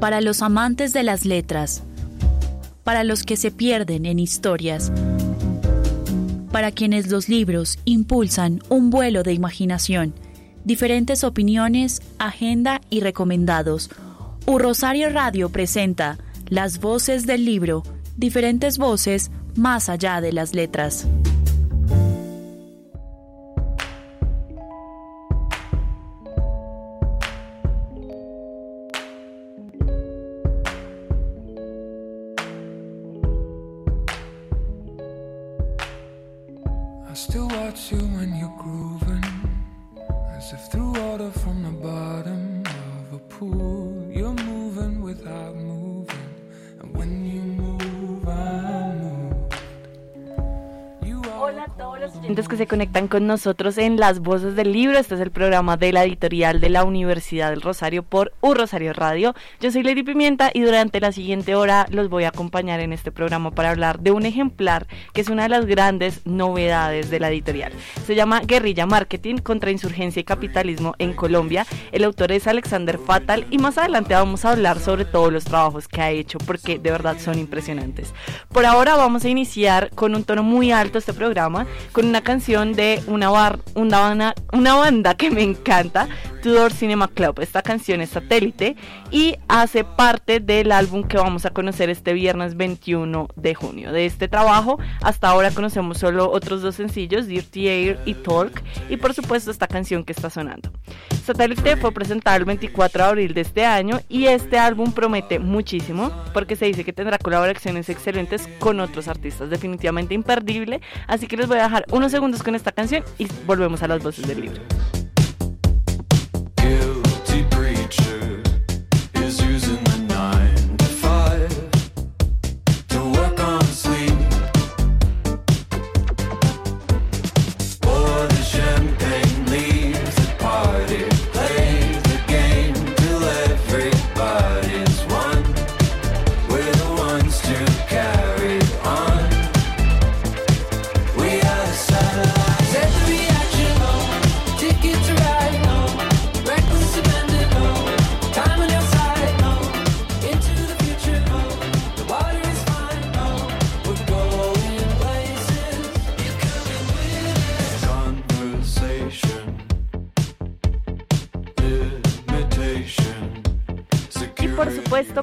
Para los amantes de las letras, para los que se pierden en historias, para quienes los libros impulsan un vuelo de imaginación, diferentes opiniones, agenda y recomendados. U Rosario Radio presenta Las voces del libro diferentes voces más allá de las letras. Se conectan con nosotros en Las Voces del Libro. Este es el programa de la editorial de la Universidad del Rosario por U Rosario Radio. Yo soy Lady Pimienta y durante la siguiente hora los voy a acompañar en este programa para hablar de un ejemplar que es una de las grandes novedades de la editorial. Se llama Guerrilla Marketing contra Insurgencia y Capitalismo en Colombia. El autor es Alexander Fatal y más adelante vamos a hablar sobre todos los trabajos que ha hecho porque de verdad son impresionantes. Por ahora vamos a iniciar con un tono muy alto este programa, con una canción de una, bar, una, una banda que me encanta, Tudor Cinema Club. Esta canción es satélite y hace parte del álbum que vamos a conocer este viernes 21 de junio. De este trabajo, hasta ahora conocemos solo otros dos sencillos, Dirty Air y Talk, y por supuesto esta canción que está sonando. Satélite fue presentado el 24 de abril de este año y este álbum promete muchísimo porque se dice que tendrá colaboraciones excelentes con otros artistas, definitivamente imperdible, así que les voy a dejar unos segundos con esta canción y volvemos a las voces del libro. guilty preachers.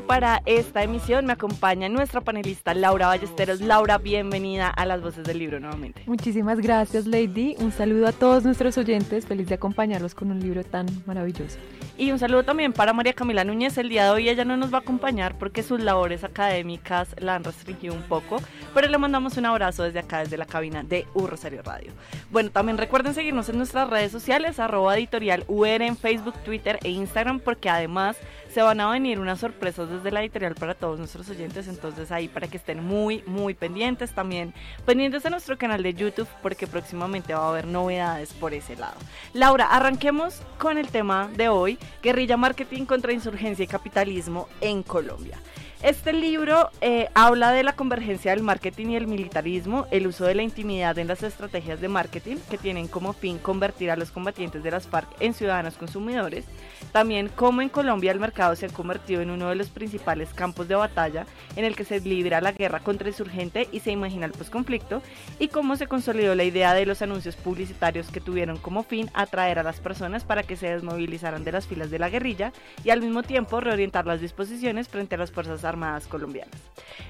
Para esta emisión me acompaña nuestra panelista Laura Ballesteros. Laura, bienvenida a las voces del libro nuevamente. Muchísimas gracias, Lady. Un saludo a todos nuestros oyentes. Feliz de acompañarlos con un libro tan maravilloso. Y un saludo también para María Camila Núñez. El día de hoy ella no nos va a acompañar porque sus labores académicas la han restringido un poco, pero le mandamos un abrazo desde acá, desde la cabina de U Rosario Radio. Bueno, también recuerden seguirnos en nuestras redes sociales, arroba editorial UR en Facebook, Twitter e Instagram, porque además se van a venir unas sorpresas desde la editorial para todos nuestros oyentes, entonces ahí para que estén muy, muy pendientes también, pendientes a nuestro canal de YouTube porque próximamente va a haber novedades por ese lado. Laura, arranquemos con el tema de hoy, guerrilla marketing contra insurgencia y capitalismo en Colombia. Este libro eh, habla de la convergencia del marketing y el militarismo, el uso de la intimidad en las estrategias de marketing que tienen como fin convertir a los combatientes de las FARC en ciudadanos consumidores, también cómo en Colombia el mercado se ha convertido en uno de los principales campos de batalla en el que se libra la guerra contra insurgente y se imagina el posconflicto, y cómo se consolidó la idea de los anuncios publicitarios que tuvieron como fin atraer a las personas para que se desmovilizaran de las filas de la guerrilla y al mismo tiempo reorientar las disposiciones frente a las Fuerzas Armadas colombianas.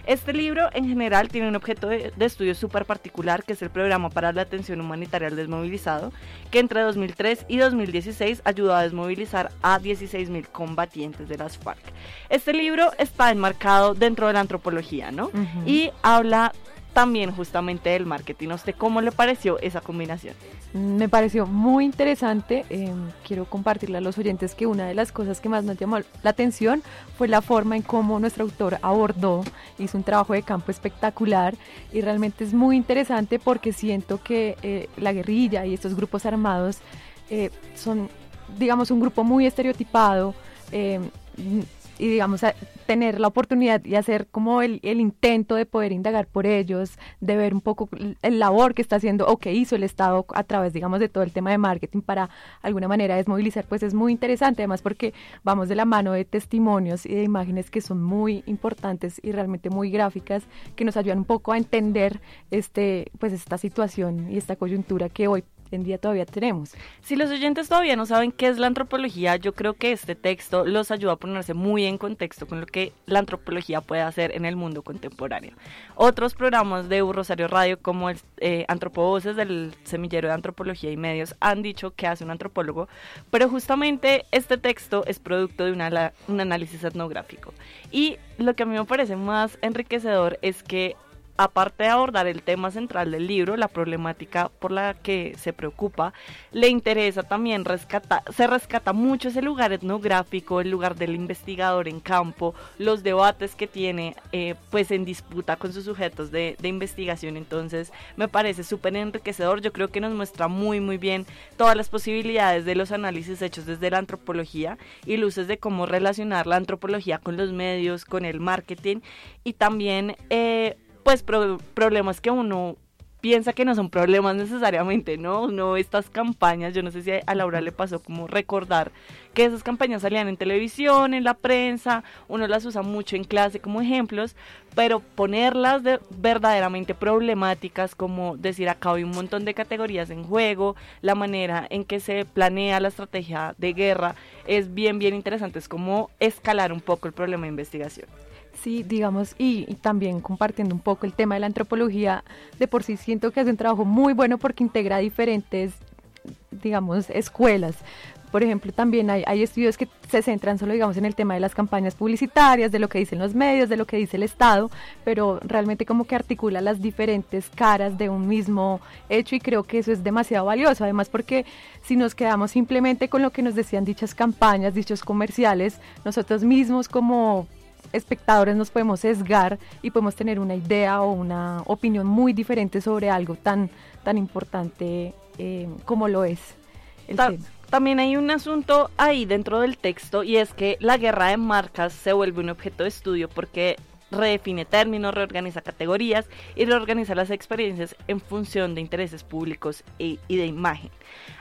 Este libro en general tiene un objeto de, estudio súper particular que es el Programa para la Atención Humanitaria al Desmovilizado, que entre 2003 y 2016 ayudó a desmovilizar a 16.000 combatientes de las FARC. Este libro está enmarcado dentro de la antropología, ¿no? Y habla también justamente del marketing. ¿A usted cómo le pareció esa combinación? Me pareció muy interesante. Em, quiero compartirle a los oyentes que una de las cosas que más nos llamó la atención fue la forma en cómo nuestro autor abordó, hizo un trabajo de campo espectacular y realmente es muy interesante porque siento que eh, la guerrilla y estos grupos armados eh, son, digamos, un grupo muy estereotipado. Y digamos tener la oportunidad y hacer como el, el, intento de poder indagar por ellos, de ver un poco el labor que está haciendo o que hizo el Estado a través, digamos, de todo el tema de marketing para alguna manera desmovilizar, pues es muy interesante, además porque vamos de la mano de testimonios y de imágenes que son muy importantes y realmente muy gráficas, que nos ayudan un poco a entender este, pues esta situación y esta coyuntura que hoy en día todavía tenemos. Si los oyentes todavía no saben qué es la antropología, yo creo que este texto los ayuda a ponerse muy en contexto con lo que la antropología puede hacer en el mundo contemporáneo. Otros programas de Rosario Radio, como el eh, del Semillero de Antropología y Medios, han dicho que hace un antropólogo, pero justamente este texto es producto de un análisis etnográfico. Y lo que a mí me parece más enriquecedor es que aparte de abordar el tema central del libro, la problemática por la que se preocupa, le interesa también rescatar, se rescata mucho ese lugar etnográfico, el lugar del investigador en campo, los debates que tiene eh, pues en disputa con sus sujetos de, investigación, entonces me parece súper enriquecedor, yo creo que nos muestra muy muy bien todas las posibilidades de los análisis hechos desde la antropología y luces de cómo relacionar la antropología con los medios, con el marketing y también eh, pues problemas que uno piensa que no son problemas necesariamente, ¿no? No estas campañas, yo no sé si a Laura le pasó como recordar que esas campañas salían en televisión, en la prensa, uno las usa mucho en clase como ejemplos, pero ponerlas de verdaderamente problemáticas, como decir acá hay un montón de categorías en juego, la manera en que se planea la estrategia de guerra, es bien, bien interesante, es como escalar un poco el problema de investigación. Sí, digamos, y, también compartiendo un poco el tema de la antropología, de por sí siento que hace un trabajo muy bueno porque integra diferentes, digamos, escuelas. Por ejemplo, también hay, hay, estudios que se centran solo, digamos, en el tema de las campañas publicitarias, de lo que dicen los medios, de lo que dice el Estado, pero realmente como que articula las diferentes caras de un mismo hecho y creo que eso es demasiado valioso, además porque si nos quedamos simplemente con lo que nos decían dichas campañas, dichos comerciales, nosotros mismos como espectadores nos podemos sesgar y podemos tener una idea o una opinión muy diferente sobre algo tan, tan importante eh, como lo es el tema. También hay un asunto ahí dentro del texto y es que la guerra de marcas se vuelve un objeto de estudio porque redefine términos, reorganiza categorías y reorganiza las experiencias en función de intereses públicos y, y de imagen.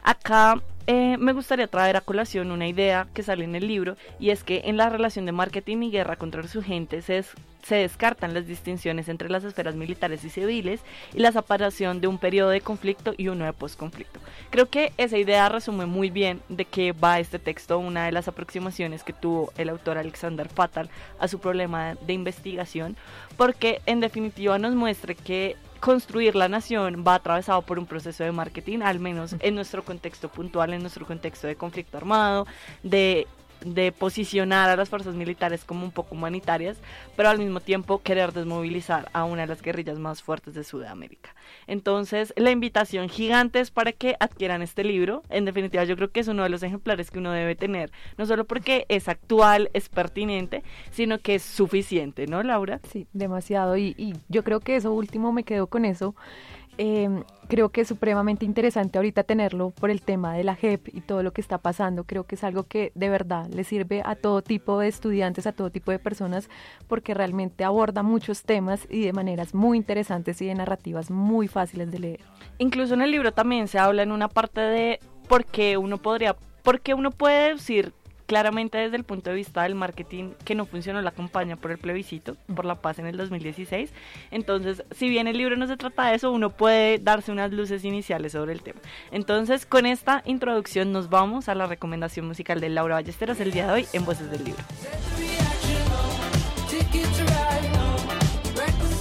Acá eh, me gustaría traer a colación una idea que sale en el libro y es que en la relación de marketing y guerra contra insurgentes se, se descartan las distinciones entre las esferas militares y civiles y la separación de un periodo de conflicto y uno de posconflicto. Creo que esa idea resume muy bien de qué va este texto, una de las aproximaciones que tuvo el autor Alexander Fatal a su problema de investigación, porque en definitiva nos muestra que construir la nación va atravesado por un proceso de marketing, al menos en nuestro contexto puntual, en nuestro contexto de conflicto armado, de de posicionar a las fuerzas militares como un poco humanitarias, pero al mismo tiempo querer desmovilizar a una de las guerrillas más fuertes de Sudamérica. Entonces, la invitación gigante es para que adquieran este libro. En definitiva, yo creo que es uno de los ejemplares que uno debe tener, no solo porque es actual, es pertinente, sino que es suficiente, ¿no, Laura? Sí, demasiado. Y, y yo creo que eso último me quedo con eso. Eh, creo que es supremamente interesante ahorita tenerlo por el tema de la JEP y todo lo que está pasando. Creo que es algo que de verdad le sirve a todo tipo de estudiantes, a todo tipo de personas, porque realmente aborda muchos temas y de maneras muy interesantes y de narrativas muy fáciles de leer. Incluso en el libro también se habla en una parte de por qué uno podría, por qué uno puede decir claramente desde el punto de vista del marketing que no funcionó la campaña por el plebiscito, por la paz en el 2016. Entonces, si bien el libro no se trata de eso, uno puede darse unas luces iniciales sobre el tema. Entonces, con esta introducción nos vamos a la recomendación musical de Laura Ballesteros el día de hoy en Voces del Libro.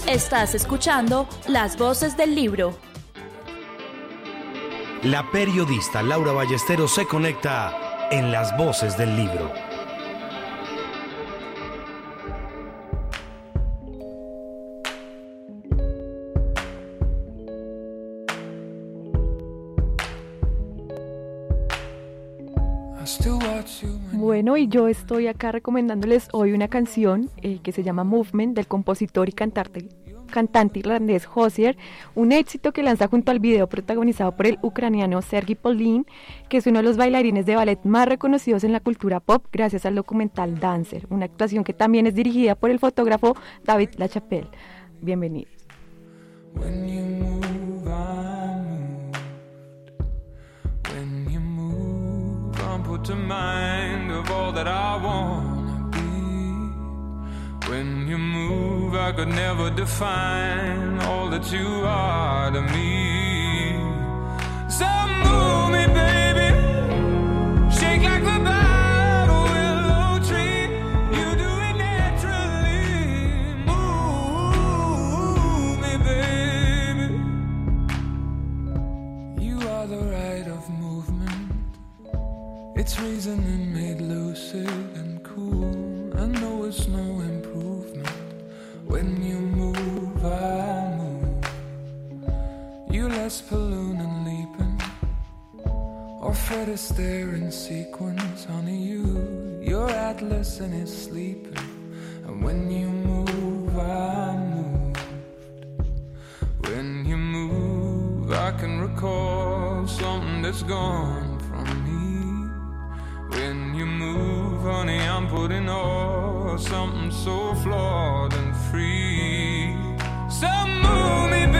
Estás escuchando Las Voces del Libro. La periodista Laura Ballesteros se conecta en las voces del libro. Bueno, y yo estoy acá recomendándoles hoy una canción eh, que se llama Movement del compositor y cantante cantante irlandés Hosier, un éxito que lanza junto al video protagonizado por el ucraniano Sergei Polin, que es uno de los bailarines de ballet más reconocidos en la cultura pop gracias al documental Dancer, una actuación que también es dirigida por el fotógrafo David Lachapelle. Bienvenidos. When you move, I could never define all that you are to me. So move me, baby. Shake like a bottle willow tree. You do it naturally. Move me, baby. You are the right of movement. It's reasoning made lucid and cool. I know it's no. When you move, I move. You less balloon and leaping. Or Fred Astaire in sequence, honey. You, you're Atlas and it's sleeping. And when you move, I moved. When you move, I can recall something that's gone from me. When you move, honey, I'm putting all something so flawed and free. So move me,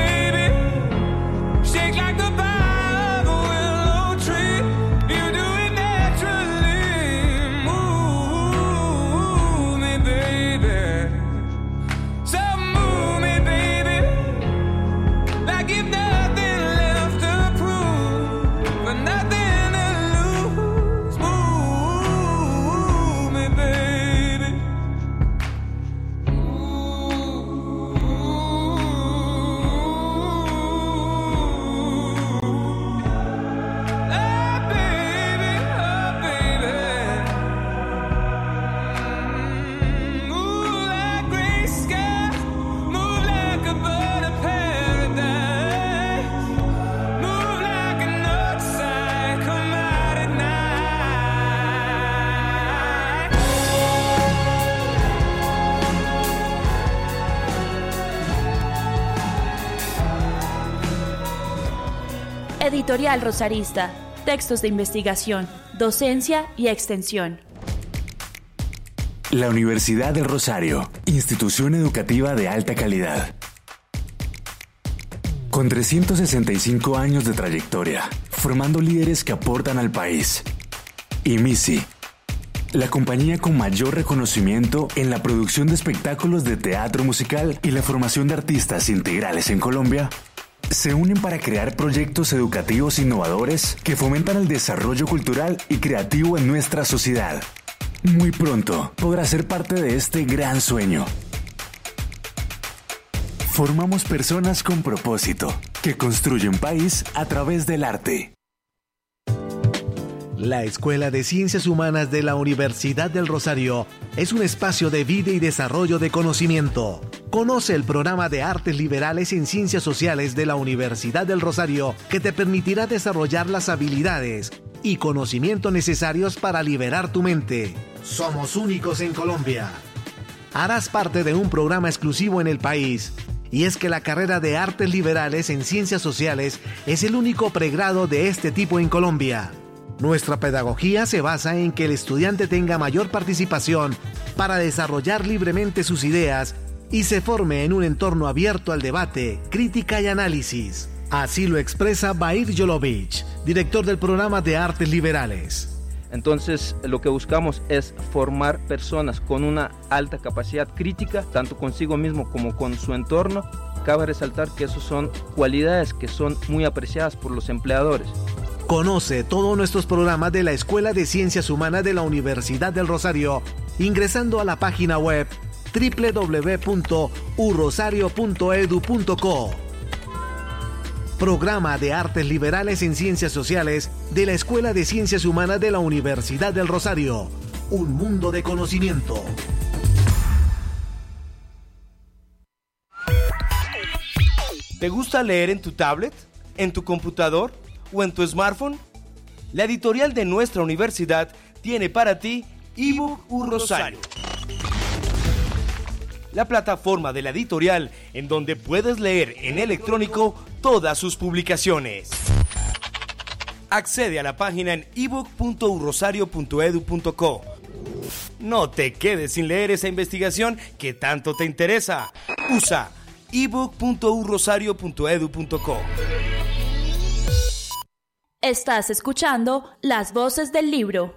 Editorial Rosarista. Textos de investigación, docencia y extensión. La Universidad del Rosario, institución educativa de alta calidad. Con 365 años de trayectoria, formando líderes que aportan al país. Y MISI, la compañía con mayor reconocimiento en la producción de espectáculos de teatro musical y la formación de artistas integrales en Colombia, se unen para crear proyectos educativos innovadores que fomentan el desarrollo cultural y creativo en nuestra sociedad. Muy pronto podrás ser parte de este gran sueño. Formamos personas con propósito que construyen país a través del arte. La Escuela de Ciencias Humanas de la Universidad del Rosario es un espacio de vida y desarrollo de conocimiento. Conoce el programa de Artes Liberales en Ciencias Sociales de la Universidad del Rosario que te permitirá desarrollar las habilidades y conocimientos necesarios para liberar tu mente. Somos únicos en Colombia. Harás parte de un programa exclusivo en el país. Y es que la carrera de Artes Liberales en Ciencias Sociales es el único pregrado de este tipo en Colombia. Nuestra pedagogía se basa en que el estudiante tenga mayor participación para desarrollar libremente sus ideas y se forme en un entorno abierto al debate, crítica y análisis. Así lo expresa Bair Yolovich, director del programa de Artes Liberales. Entonces, lo que buscamos es formar personas con una alta capacidad crítica, tanto consigo mismo como con su entorno. Cabe resaltar que esas son cualidades que son muy apreciadas por los empleadores. Conoce todos nuestros programas de la Escuela de Ciencias Humanas de la Universidad del Rosario ingresando a la página web www.urrosario.edu.co. Programa de Artes Liberales en Ciencias Sociales de la Escuela de Ciencias Humanas de la Universidad del Rosario. Un mundo de conocimiento. ¿Te gusta leer en tu tablet, en tu computador o en tu smartphone? La editorial de nuestra universidad tiene para ti ebook Rosario. La plataforma de la editorial en donde puedes leer en electrónico todas sus publicaciones. Accede a la página en ebook.urrosario.edu.co. No te quedes sin leer esa investigación que tanto te interesa. Usa ebook.urrosario.edu.co. Estás escuchando Las Voces del Libro.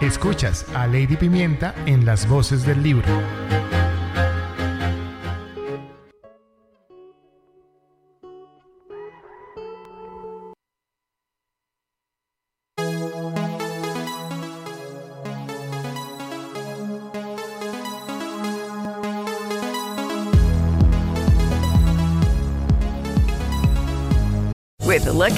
Escuchas a Lady Pimienta en Las Voces del Libro.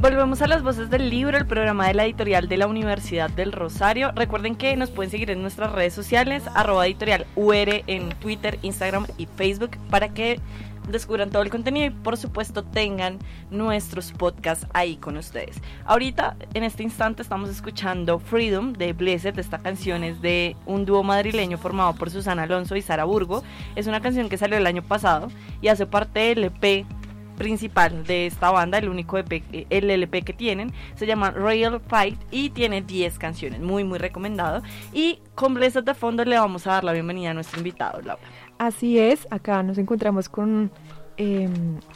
Volvemos a las voces del libro, el programa de la editorial de la Universidad del Rosario. Recuerden que nos pueden seguir en nuestras redes sociales, arroba editorial UR en Twitter, Instagram y Facebook para que descubran todo el contenido y por supuesto tengan nuestros podcasts ahí con ustedes. Ahorita, en este instante, estamos escuchando Freedom de Blessed. Esta canción es de un dúo madrileño formado por Susana Alonso y Sara Burgo. Es una canción que salió el año pasado y hace parte del EP principal de esta banda, el único EP, el LP que tienen, se llama Real Fight y tiene 10 canciones, muy muy recomendado. Y con Blessed de fondo le vamos a dar la bienvenida a nuestro invitado, Laura. Así es, acá nos encontramos con,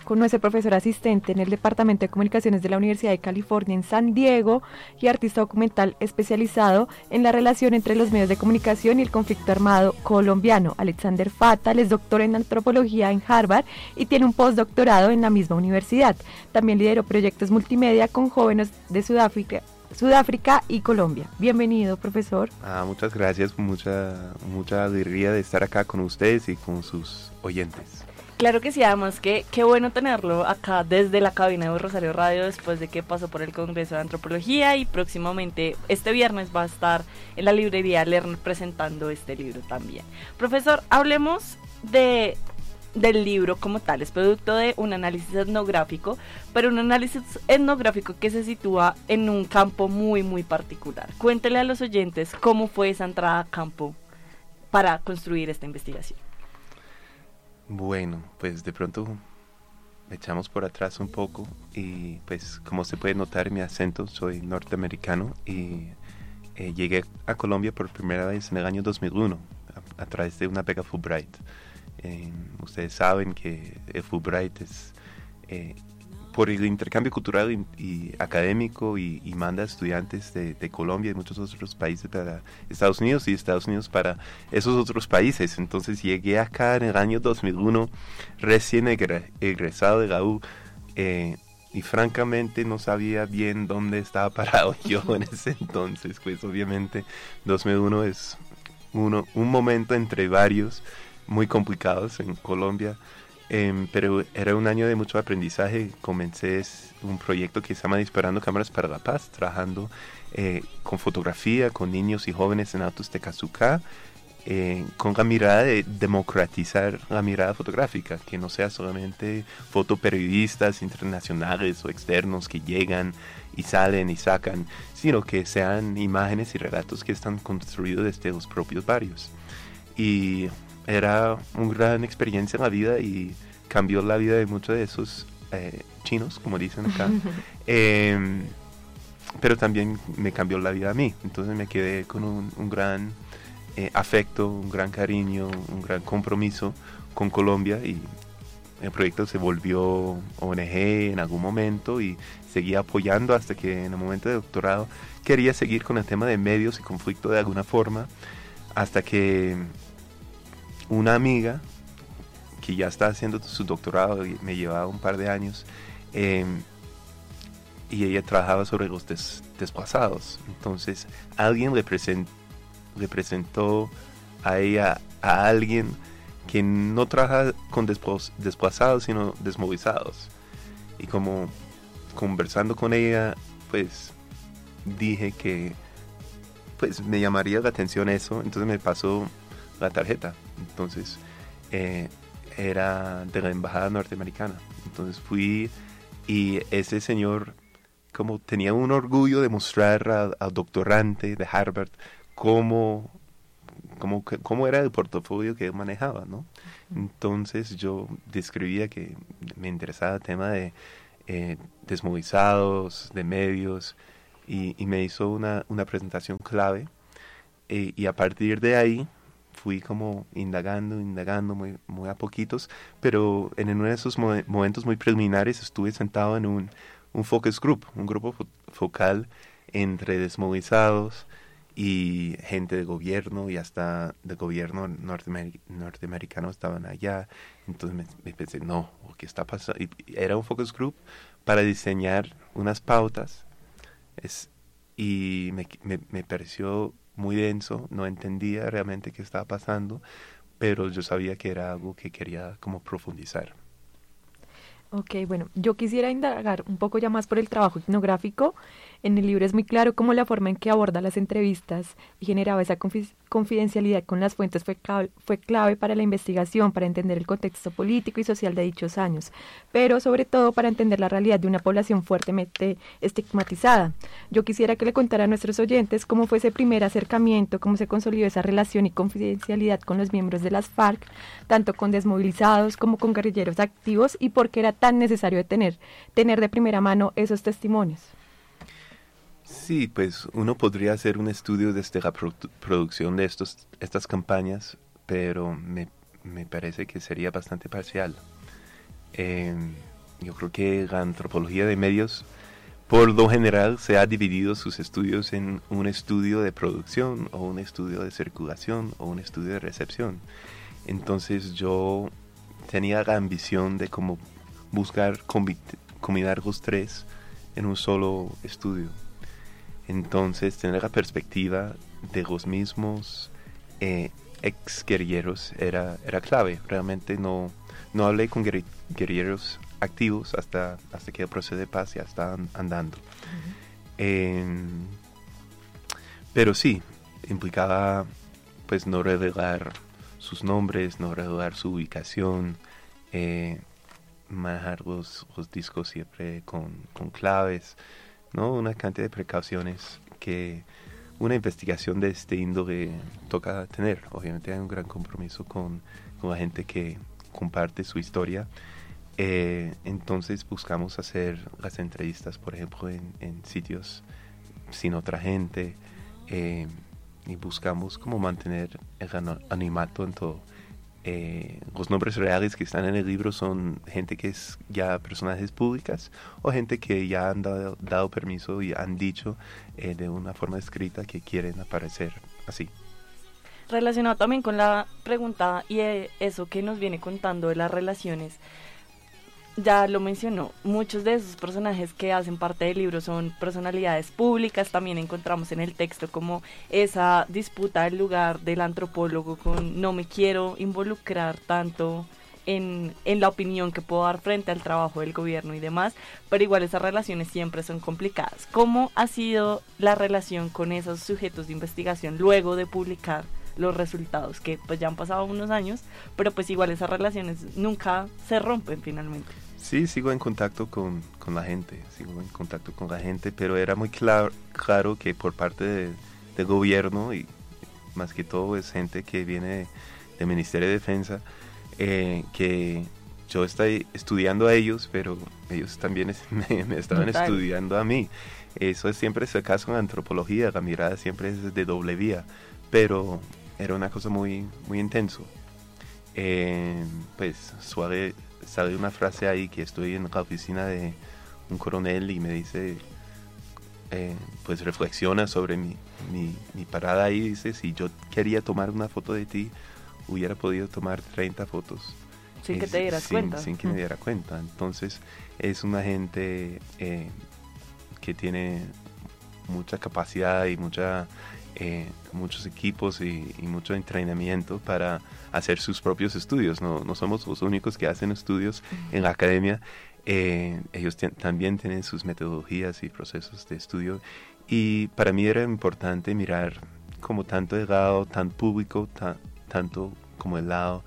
con nuestro profesor asistente en el Departamento de Comunicaciones de la Universidad de California en San Diego y artista documental especializado en la relación entre los medios de comunicación y el conflicto armado colombiano. Alexander Fatal es doctor en antropología en Harvard y tiene un postdoctorado en la misma universidad. También lideró proyectos multimedia con jóvenes de Sudáfrica Sudáfrica y Colombia. Bienvenido, profesor. Ah, muchas gracias, mucha, mucha alegría de estar acá con ustedes y con sus oyentes. Claro que sí, además que qué bueno tenerlo acá desde la cabina de Rosario Radio después de que pasó por el Congreso de Antropología y próximamente este viernes va a estar en la librería Lerner presentando este libro también. Profesor, hablemos de del libro como tal, es producto de un análisis etnográfico, pero un análisis etnográfico que se sitúa en un campo muy, muy particular. Cuéntele a los oyentes cómo fue esa entrada a campo para construir esta investigación. Bueno, pues de pronto echamos por atrás un poco y pues como se puede notar mi acento, soy norteamericano y eh, llegué a Colombia por primera vez en el año 2001 a, a través de una beca Fulbright. Eh, ustedes saben que el Fulbright es eh, por el intercambio cultural y, académico y, manda estudiantes de, Colombia y muchos otros países para Estados Unidos y Estados Unidos para esos otros países. Entonces llegué acá en el año 2001 recién egresado de la U eh, y francamente no sabía bien dónde estaba parado yo en ese entonces. Pues obviamente 2001 es uno, un momento entre varios muy complicados en Colombia, em, pero era un año de mucho aprendizaje. Comencé un proyecto que se llama Disparando Cámaras para la Paz, trabajando eh, con fotografía, con niños y jóvenes en Altos de Cazucá eh, con la mirada de democratizar la mirada fotográfica, que no sea solamente fotoperiodistas internacionales o externos que llegan y salen y sacan, sino que sean imágenes y relatos que están construidos desde los propios barrios. Y era una gran experiencia en la vida y cambió la vida de muchos de esos eh, chinos, como dicen acá. Em, pero también me cambió la vida a mí. Entonces me quedé con un gran eh, afecto, un gran cariño, un gran compromiso con Colombia y el proyecto se volvió ONG en algún momento y seguía apoyando hasta que en el momento de doctorado quería seguir con el tema de medios y conflicto de alguna forma hasta que una amiga que ya está haciendo su doctorado y me llevaba un par de años em, y ella trabajaba sobre los desplazados entonces alguien le presentó a ella a alguien que no trabaja con desplazados, sino desmovilizados. Y como conversando con ella, pues dije que pues me llamaría la atención eso, entonces me pasó la tarjeta. Entonces eh, era de la embajada norteamericana. Entonces fui y ese señor como tenía un orgullo de mostrar al doctorante de Harvard cómo, cómo, cómo era el portafolio que él manejaba, ¿no? Entonces yo describía que me interesaba el tema de eh, desmovilizados, de medios, y, me hizo una, una presentación clave. Eh, y a partir de ahí fui como indagando, indagando muy, muy a poquitos, pero en uno de esos momentos muy preliminares estuve sentado en un, un focus group, un grupo focal entre desmovilizados, y gente de gobierno y hasta de gobierno norteamericano estaban allá. Entonces me, pensé, no, ¿qué está pasando? Y era un focus group para diseñar unas pautas es, y me, me, me pareció muy denso, no entendía realmente qué estaba pasando, pero yo sabía que era algo que quería como profundizar. Ok, bueno, yo quisiera indagar un poco ya más por el trabajo etnográfico en el libro es muy claro cómo la forma en que aborda las entrevistas y generaba esa confidencialidad con las fuentes fue clave, para la investigación, para entender el contexto político y social de dichos años, pero sobre todo para entender la realidad de una población fuertemente estigmatizada. Yo quisiera que le contara a nuestros oyentes cómo fue ese primer acercamiento, cómo se consolidó esa relación y confidencialidad con los miembros de las FARC, tanto con desmovilizados como con guerrilleros activos y por qué era tan necesario tener, tener de primera mano esos testimonios. Sí, pues uno podría hacer un estudio desde la producción de estos, estas campañas, pero me, me parece que sería bastante parcial. Em, yo creo que la antropología de medios, por lo general, se ha dividido sus estudios en un estudio de producción o un estudio de circulación o un estudio de recepción. Entonces yo tenía la ambición de como buscar combinar los tres en un solo estudio. Entonces, tener la perspectiva de los mismos eh, ex guerrilleros era, era clave. Realmente no, no hablé con guerrilleros activos hasta, hasta que el proceso de paz ya estaba andando. Em, pero sí, implicaba pues no revelar sus nombres, no revelar su ubicación, eh, manejar los, los, discos siempre con, con claves. ¿No? Una cantidad de precauciones que una investigación de este índole toca tener. Obviamente hay un gran compromiso con, la gente que comparte su historia. Eh, entonces buscamos hacer las entrevistas, por ejemplo, en, sitios sin otra gente eh, y buscamos como mantener el animato en todo. Eh, los nombres reales que están en el libro son gente que es ya personajes públicas o gente que ya han dado, permiso y han dicho eh, de una forma escrita que quieren aparecer así. Relacionado también con la pregunta y eh, eso que nos viene contando de las relaciones ya lo mencionó, muchos de esos personajes que hacen parte del libro son personalidades públicas, también encontramos en el texto como esa disputa del lugar del antropólogo con no me quiero involucrar tanto en, en, la opinión que puedo dar frente al trabajo del gobierno y demás, pero igual esas relaciones siempre son complicadas. ¿Cómo ha sido la relación con esos sujetos de investigación luego de publicar los resultados, que pues ya han pasado unos años, pero pues igual esas relaciones nunca se rompen finalmente. Sí, sigo en contacto con, con la gente, sigo en contacto con la gente, pero era muy claro, claro que por parte de- del gobierno y más que todo es gente que viene del Ministerio de Defensa, eh, que yo estoy estudiando a ellos, pero ellos también es- me, me estaban Total. estudiando a mí. Eso es siempre es el caso en antropología, la mirada siempre es de doble vía, pero era una cosa muy, muy intenso. Eh, pues suave, sale una frase ahí que estoy en la oficina de un coronel y me dice, eh, pues reflexiona sobre mi, mi, mi parada ahí y dice, si yo quería tomar una foto de ti, hubiera podido tomar 30 fotos. Sin que te dieras sin- cuenta. Sin que me diera cuenta. Entonces es una gente eh, que tiene mucha capacidad y mucha, eh, muchos equipos y, y mucho entrenamiento para hacer sus propios estudios. No, no somos los únicos que hacen estudios en la academia. Eh, ellos también tienen sus metodologías y procesos de estudio. Y para mí era importante mirar como tanto el lado tan público, ta- tanto como el lado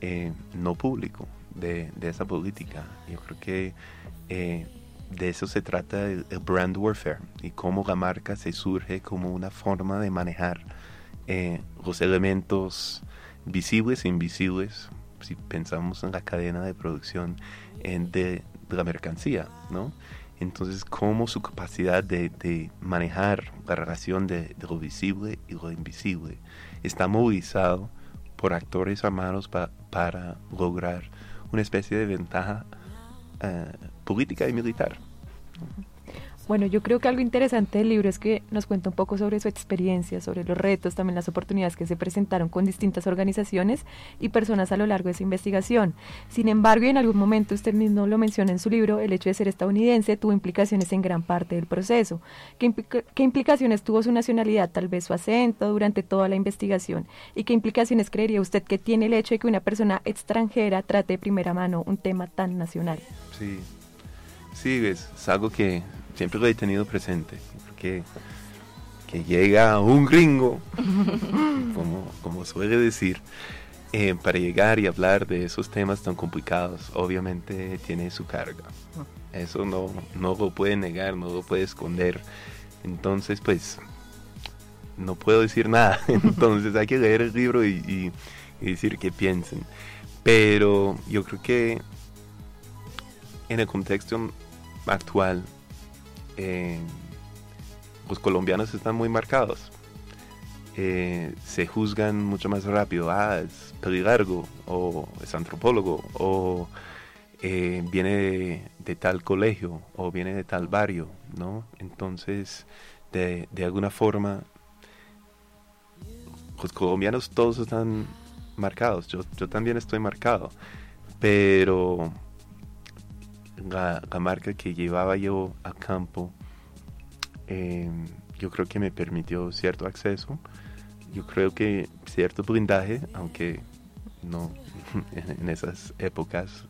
eh, no público de, de esa política. Yo creo que eh, de eso se trata el, brand warfare y cómo la marca se surge como una forma de manejar eh, los elementos visibles e invisibles, si pensamos en la cadena de producción en de, la mercancía, ¿no? Entonces, cómo su capacidad de, manejar la relación de, lo visible y lo invisible está movilizado por actores armados pa- para lograr una especie de ventaja eh, política y militar. Bueno, yo creo que algo interesante del libro es que nos cuenta un poco sobre su experiencia, sobre los retos, también las oportunidades que se presentaron con distintas organizaciones y personas a lo largo de esa investigación. Sin embargo, y en algún momento usted mismo lo menciona en su libro, el hecho de ser estadounidense tuvo implicaciones en gran parte del proceso. ¿Qué, implica- qué implicaciones tuvo su nacionalidad, tal vez su acento, durante toda la investigación? ¿Y qué implicaciones creería usted que tiene el hecho de que una persona extranjera trate de primera mano un tema tan nacional? Sí, sí, es, es algo que siempre lo he tenido presente, porque que llega un gringo, como, como suele decir, eh, para llegar y hablar de esos temas tan complicados, obviamente tiene su carga. Eso no, no lo puede negar, no lo puede esconder. Entonces, pues, no puedo decir nada. Entonces hay que leer el libro y, y- y decir qué piensen. Pero yo creo que en el contexto actual, los colombianos están muy marcados. Eh, se juzgan mucho más rápido. Ah, es pelilargo, o es antropólogo, o eh, viene de, tal colegio, o viene de tal barrio, ¿no? Entonces, de, de alguna forma, los colombianos todos están marcados. Yo, yo también estoy marcado. Pero la, marca que llevaba yo al campo, eh, yo creo que me permitió cierto acceso. Yo creo que cierto blindaje, aunque no en esas épocas,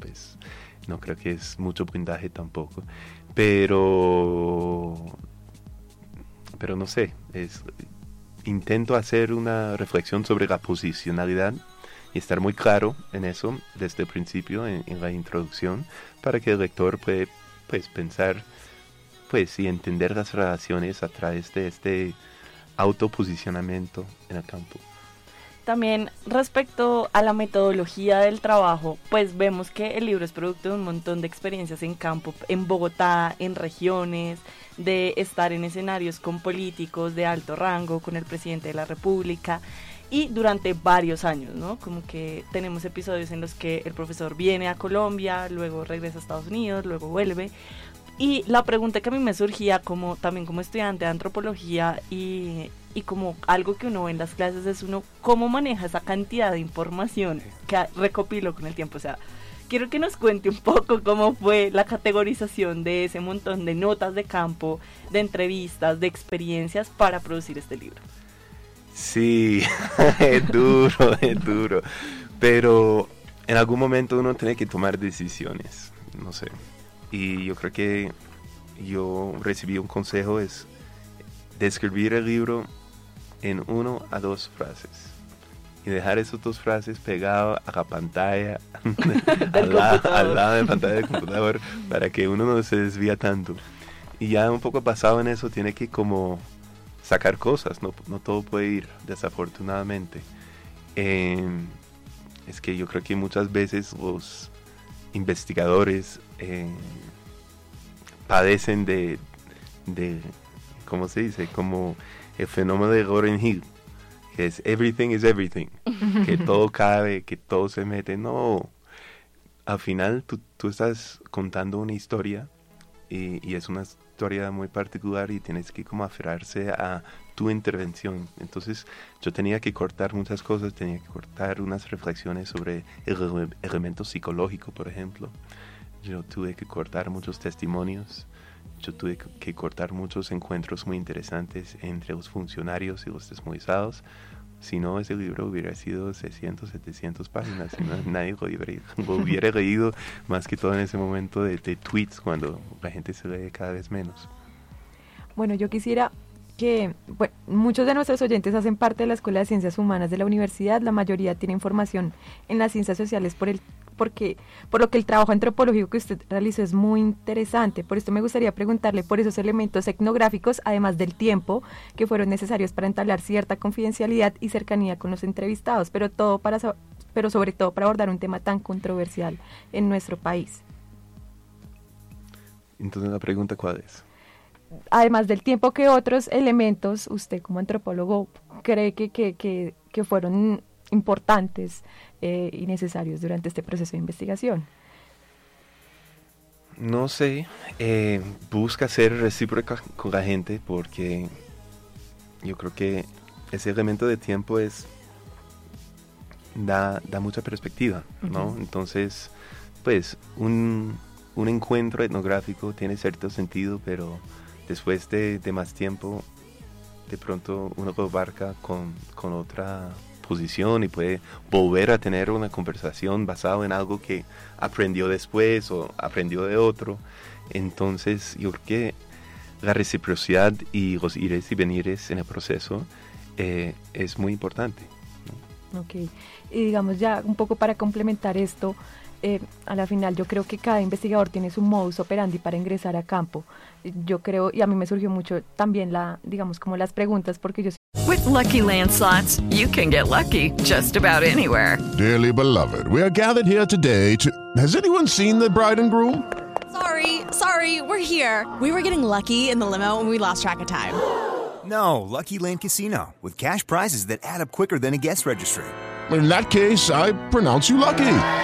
pues no creo que es mucho blindaje tampoco. Pero, pero no sé, es, intento hacer una reflexión sobre la posicionalidad y estar muy claro en eso desde el principio, en, en la introducción, para que el lector puede pues, pensar pues, y entender las relaciones a través de este autoposicionamiento en el campo. También respecto a la metodología del trabajo, pues vemos que el libro es producto de un montón de experiencias en campo, en Bogotá, en regiones, de estar en escenarios con políticos de alto rango, con el presidente de la República y durante varios años, ¿no? Como que tenemos episodios en los que el profesor viene a Colombia, luego regresa a Estados Unidos, luego vuelve. Y la pregunta que a mí me surgía como también como estudiante de antropología y, y como algo que uno ve en las clases es uno cómo maneja esa cantidad de información que recopiló con el tiempo. O sea, quiero que nos cuente un poco cómo fue la categorización de ese montón de notas de campo, de entrevistas, de experiencias para producir este libro. Sí, es duro, es duro. Pero en algún momento uno tiene que tomar decisiones, no sé. Y yo creo que yo recibí un consejo, es de escribir el libro en uno a dos frases. Y dejar esas dos frases pegadas a la pantalla, al, lado, al lado de la pantalla del computador, para que uno no se desvía tanto. Y ya un poco pasado en eso, tiene que como sacar cosas, no, no todo puede ir, desafortunadamente. Eh, es que yo creo que muchas veces los investigadores eh, padecen de, de, ¿cómo se dice? Como el fenómeno de Gordon Hill, que es everything is everything, que todo cabe, que todo se mete. No, al final tú, tú estás contando una historia y, y, es una historia muy particular y tienes que como aferrarse a tu intervención. Entonces yo tenía que cortar muchas cosas, tenía que cortar unas reflexiones sobre el elemento psicológico, por ejemplo. Yo tuve que cortar muchos testimonios, yo tuve que cortar muchos encuentros muy interesantes entre los funcionarios y los desmovilizados. Si no, ese libro hubiera sido 600, 700 páginas. Si no, nadie hubiera, leído más que todo en ese momento de, de tweets cuando la gente se lee cada vez menos. Bueno, yo quisiera que bueno, muchos de nuestros oyentes hacen parte de la Escuela de Ciencias Humanas de la universidad, la mayoría tiene información en las ciencias sociales por el porque por lo que el trabajo antropológico que usted realizó es muy interesante. Por esto me gustaría preguntarle por esos elementos etnográficos, además del tiempo que fueron necesarios para entablar cierta confidencialidad y cercanía con los entrevistados, pero todo para pero sobre todo para abordar un tema tan controversial en nuestro país. Entonces la pregunta cuál es? además del tiempo que otros elementos usted como antropólogo cree que, que, que, que fueron importantes eh, y necesarios durante este proceso de investigación? No sé, eh, busca ser recíproca con la gente porque yo creo que ese elemento de tiempo es da, da mucha perspectiva, ¿no? Uh -huh. Entonces, pues un, un encuentro etnográfico tiene cierto sentido, pero después de, de, más tiempo, de pronto uno lo abarca con, con, otra y puede volver a tener una conversación basada en algo que aprendió después o aprendió de otro. Entonces, yo creo que la reciprocidad y los ires y venires en el proceso eh, es muy importante. ¿no? Ok, y digamos ya un poco para complementar esto, eh, a la final yo creo que cada investigador tiene su modus operandi para ingresar a campo. Yo creo, y a mí me surgió mucho también la, digamos, como las preguntas, porque yo... With lucky landslots, you can get lucky just about anywhere. Dearly beloved, we are gathered here today to... Has anyone seen the bride and groom? Sorry, sorry, we're here. We were getting lucky in the limo and we lost track of time. No, Lucky Land Casino, with cash prizes that add up quicker than a guest registry. In that case, I pronounce you lucky.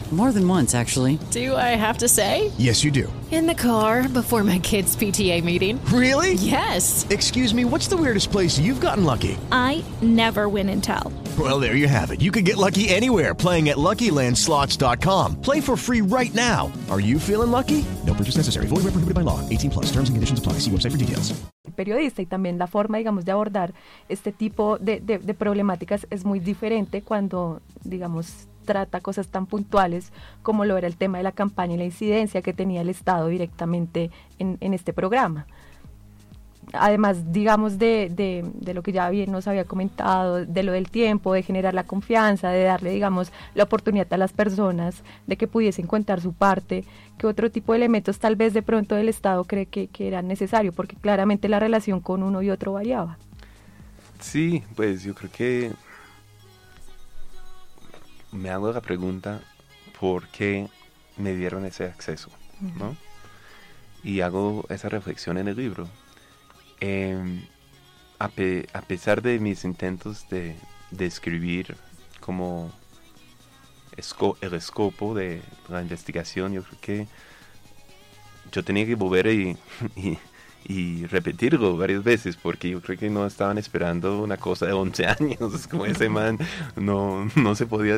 More than once, actually. Do I have to say? Yes, you do. In the car before my kids' PTA meeting. Really? Yes. Excuse me, what's the weirdest place you've gotten lucky? I never win and tell. Well, there you have it. You can get lucky anywhere playing at LuckyLandSlots.com. Play for free right now. Are you feeling lucky? No purchase necessary. Void where prohibited by law. 18 plus. Terms and conditions apply. See website for details. periodista y también la forma, digamos, de abordar este tipo de, de, de problemáticas es muy diferente cuando, digamos, trata cosas tan puntuales como lo era el tema de la campaña y la incidencia que tenía el Estado directamente en, en este programa. Además, digamos, de, de, lo que ya bien nos había comentado, de lo del tiempo, de generar la confianza, de darle, digamos, la oportunidad a las personas de que pudiesen contar su parte, que otro tipo de elementos tal vez de pronto el Estado cree que, que era necesario, porque claramente la relación con uno y otro variaba. Sí, pues yo creo que me hago la pregunta por qué me dieron ese acceso, uh -huh. ¿no? Y hago esa reflexión en el libro. Eh, a, pe a, pesar de mis intentos de, de escribir como esco el escopo de la investigación, yo creo que yo tenía que volver y, y, y repetirlo varias veces porque yo creo que no estaban esperando una cosa de 11 años, como ese man no, no se podía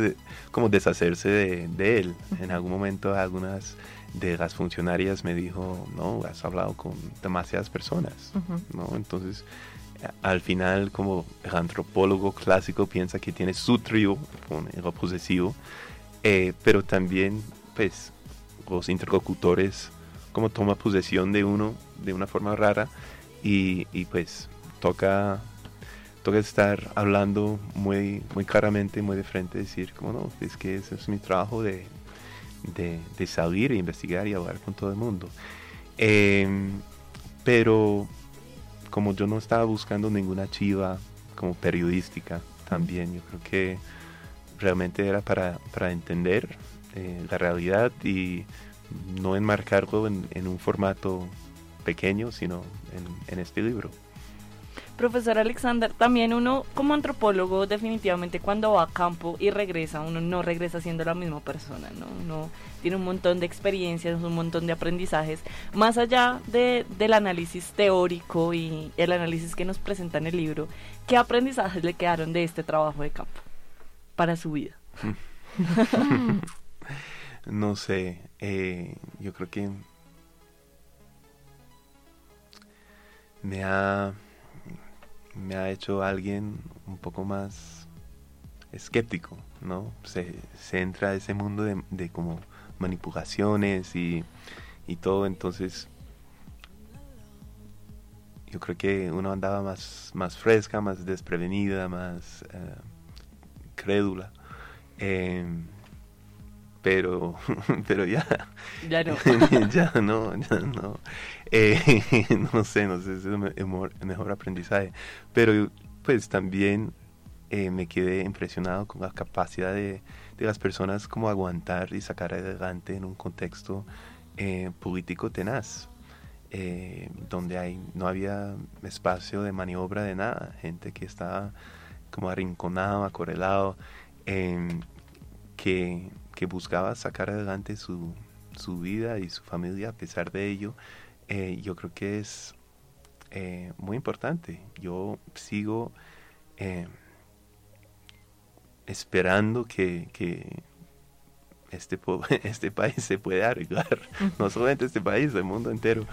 como deshacerse de, de, él. En algún momento algunas de las funcionarias me dijo, no, has hablado con demasiadas personas, ¿no? Entonces al final como el antropólogo clásico piensa que tiene su trío con el posesivo, eh, pero también pues los interlocutores como toma posesión de uno de una forma rara y, y pues toca toca estar hablando muy muy claramente muy de frente decir como no es que ese es mi trabajo de, de, de salir e investigar y hablar con todo el mundo em, pero como yo no estaba buscando ninguna chiva como periodística también yo creo que realmente era para, para entender eh, la realidad y no enmarcarlo en, en un formato pequeño, sino en, en, este libro. Profesor Alexander, también uno como antropólogo definitivamente cuando va a campo y regresa, uno no regresa siendo la misma persona, ¿no? Uno tiene un montón de experiencias, un montón de aprendizajes, más allá de, del análisis teórico y el análisis que nos presenta en el libro, ¿qué aprendizajes le quedaron de este trabajo de campo para su vida? no sé, eh, yo creo que me ha, me ha hecho alguien un poco más escéptico, ¿no? Se, se entra a ese mundo de, de como manipulaciones y, y, todo, entonces yo creo que uno andaba más, más fresca, más desprevenida, más uh, crédula. Eh, pero, pero ya. Ya no. ya no, ya no. Eh, no sé, no sé, es el mejor, el mejor aprendizaje. Pero pues también eh, me quedé impresionado con la capacidad de, de, las personas como aguantar y sacar adelante en un contexto eh, político tenaz. Donde hay, no había espacio de maniobra de nada, gente que estaba como arrinconado, acorralado, que que buscaba sacar adelante su, su, vida y su familia a pesar de ello, eh, yo creo que es eh, muy importante. Yo sigo eh, esperando que, que este, este país se pueda arreglar, no solamente este país, el mundo entero.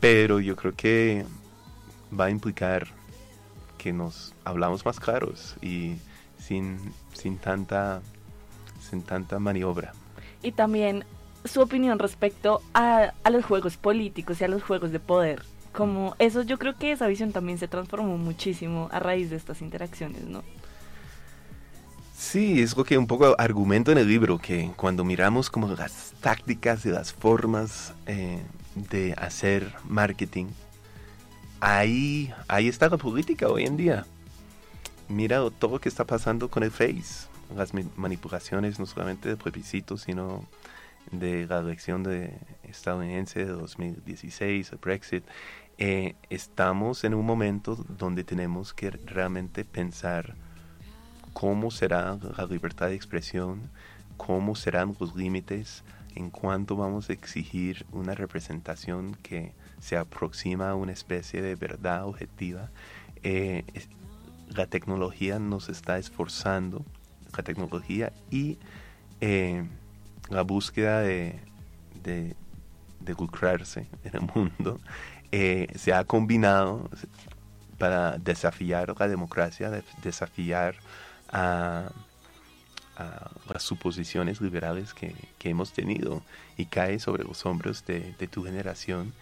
pero yo creo que va a implicar que nos hablamos más claros y sin, sin tanta sin tanta maniobra. Y también su opinión respecto a, a, los juegos políticos y a los juegos de poder. Como eso, yo creo que esa visión también se transformó muchísimo a raíz de estas interacciones, ¿no? Sí, es lo que un poco argumento en el libro, que cuando miramos como las tácticas y las formas eh, de hacer marketing, ahí, ahí está la política hoy en día. Mira todo lo que está pasando con el Face las manipulaciones no solamente del plebiscito, sino de la elección de estadounidense de 2016, el Brexit, eh, estamos en un momento donde tenemos que realmente pensar cómo será la libertad de expresión, cómo serán los límites, en cuánto vamos a exigir una representación que se aproxima a una especie de verdad objetiva. Eh, la tecnología nos está esforzando la tecnología y eh, la búsqueda de, de, de, lucrarse en el mundo eh, se ha combinado para desafiar la democracia, desafiar a, las suposiciones liberales que, que, hemos tenido y cae sobre los hombros de, de tu generación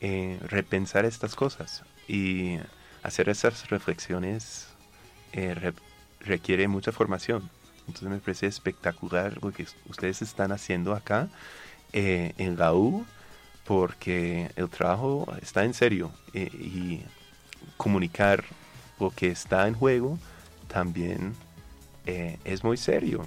eh, repensar estas cosas. Y hacer esas reflexiones eh, requiere mucha formación. Entonces me parece espectacular lo que ustedes están haciendo acá eh, en la U, porque el trabajo está en serio eh, y comunicar lo que está en juego también es muy serio.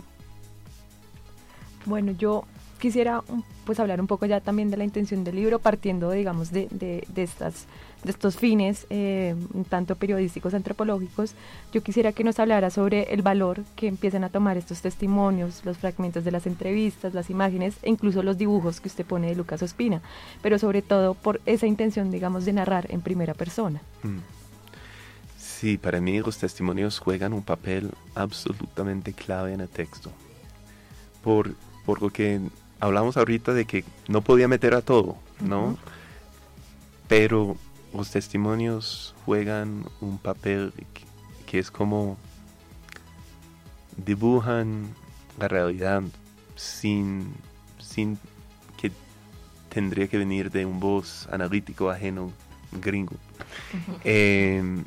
Bueno, yo quisiera pues hablar un poco ya también de la intención del libro, partiendo, digamos, de, de, de estas, de estos fines, eh, tanto periodísticos, antropológicos. Yo quisiera que nos hablara sobre el valor que empiezan a tomar estos testimonios, los fragmentos de las entrevistas, las imágenes e incluso los dibujos que usted pone de Lucas Ospina, pero sobre todo por esa intención, digamos, de narrar en primera persona. Mm. Sí, para mí los testimonios juegan un papel absolutamente clave en el texto. Por, por lo que hablamos ahorita de que no podía meter a todo, ¿no? Pero los testimonios juegan un papel que, es como dibujan la realidad sin, sin que tendría que venir de un voz analítico ajeno gringo. Em,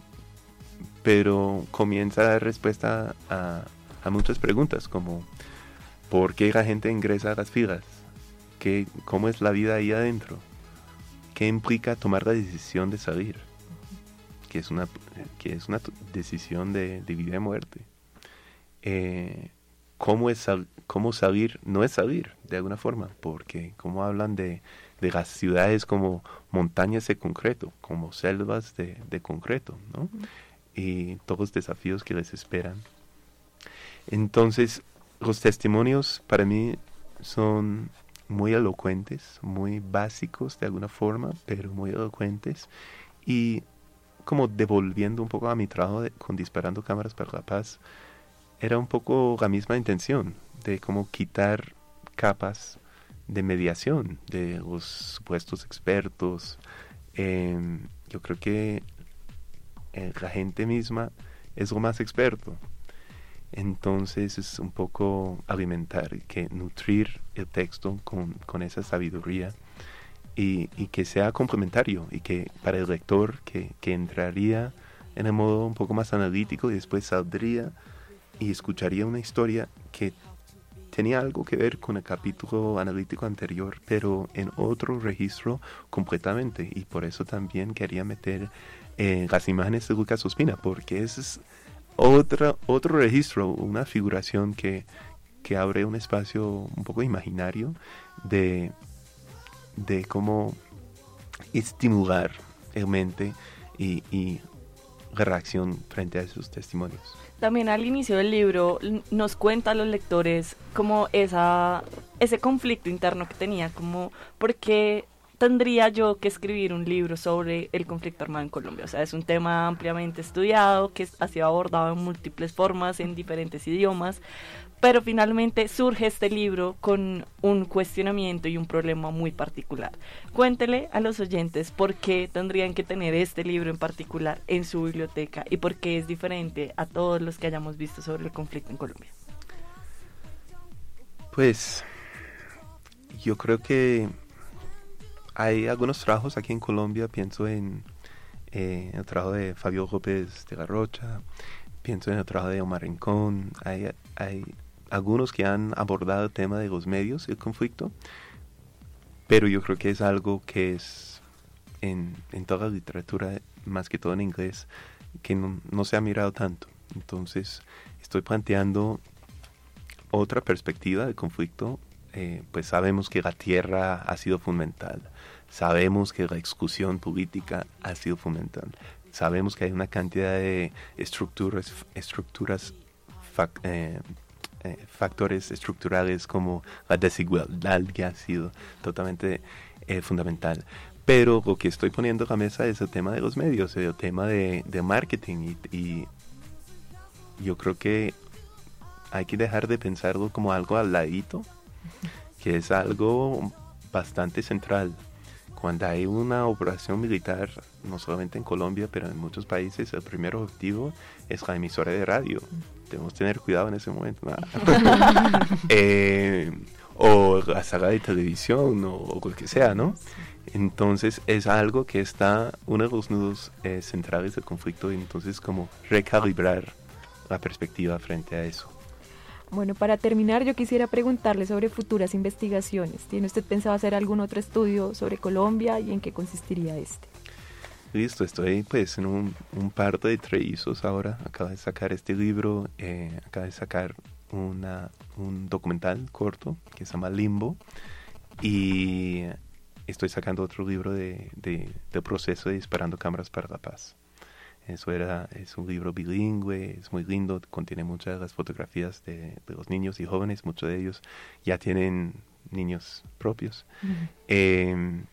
pero comienza a dar respuesta a, a muchas preguntas como ¿por qué la gente ingresa a las filas? ¿Qué, ¿Cómo es la vida ahí adentro? ¿Qué implica tomar la decisión de salir? Que es una, que es una decisión de, de vida y muerte. Eh, ¿cómo, es ¿Cómo salir? No es salir, de alguna forma, porque como hablan de, de las ciudades como montañas de concreto, como selvas de, de concreto, ¿no? Y todos los desafíos que les esperan. Entonces, los testimonios para mí son muy elocuentes, muy básicos de alguna forma, pero muy elocuentes y como devolviendo un poco a mi trabajo de- con Disparando Cámaras para la Paz, era un poco la misma intención de como quitar capas de mediación de los supuestos expertos. Em, yo creo que eh, la gente misma es lo más experto. Entonces es un poco alimentar, que nutrir el texto con, con esa sabiduría y, y que sea complementario y que para el lector que, que entraría en el modo un poco más analítico y después saldría y escucharía una historia que tenía algo que ver con el capítulo analítico anterior, pero en otro registro completamente. Y por eso también quería meter eh, las imágenes de Lucas Ospina, porque es otra, otro registro, una figuración que, que abre un espacio un poco imaginario de, de cómo estimular el mente y, y reacción frente a esos testimonios. También al inicio del libro nos cuenta a los lectores como esa, ese conflicto interno que tenía, como por qué tendría yo que escribir un libro sobre el conflicto armado en Colombia. O sea, es un tema ampliamente estudiado, que ha sido abordado en múltiples formas, en diferentes idiomas, pero finalmente surge este libro con un cuestionamiento y un problema muy particular. Cuéntele a los oyentes por qué tendrían que tener este libro en particular en su biblioteca y por qué es diferente a todos los que hayamos visto sobre el conflicto en Colombia. Pues yo creo que hay algunos trabajos aquí en Colombia, pienso en eh, el trabajo de Fabio López de la Rocha, pienso en el trabajo de Omar Rincón, hay, algunos que han abordado el tema de los medios, el conflicto, pero yo creo que es algo que es en, en toda la literatura, más que todo en inglés, que no, no se ha mirado tanto. Entonces estoy planteando otra perspectiva del conflicto, eh, pues sabemos que la tierra ha sido fundamental, sabemos que la exclusión política ha sido fundamental, sabemos que hay una cantidad de estructuras, eh, eh, factores estructurales como la desigualdad que ha sido totalmente fundamental. Pero lo que estoy poniendo a la mesa es el tema de los medios, el tema de, de marketing y, y yo creo que hay que dejar de pensarlo como algo al ladito, que es algo bastante central. Cuando hay una operación militar, no solamente en Colombia, pero en muchos países, el primer objetivo es la emisora de radio. Debemos tener cuidado en ese momento. Eh, o la sala de televisión o, o lo que sea, ¿no? Entonces es algo que está uno de los nudos eh, centrales del conflicto y entonces como recalibrar la perspectiva frente a eso. Bueno, para terminar, yo quisiera preguntarle sobre futuras investigaciones. ¿Tiene usted pensado hacer algún otro estudio sobre Colombia y en qué consistiría este? Listo, estoy pues en un, par de trellizos ahora. Acabo de sacar este libro, eh, acabo de sacar una, un documental corto que se llama Limbo y estoy sacando otro libro de, de, del proceso de Disparando Cámaras para la Paz. Eso era, es un libro bilingüe, es muy lindo, contiene muchas de las fotografías de, de los niños y jóvenes, muchos de ellos ya tienen niños propios. Eh,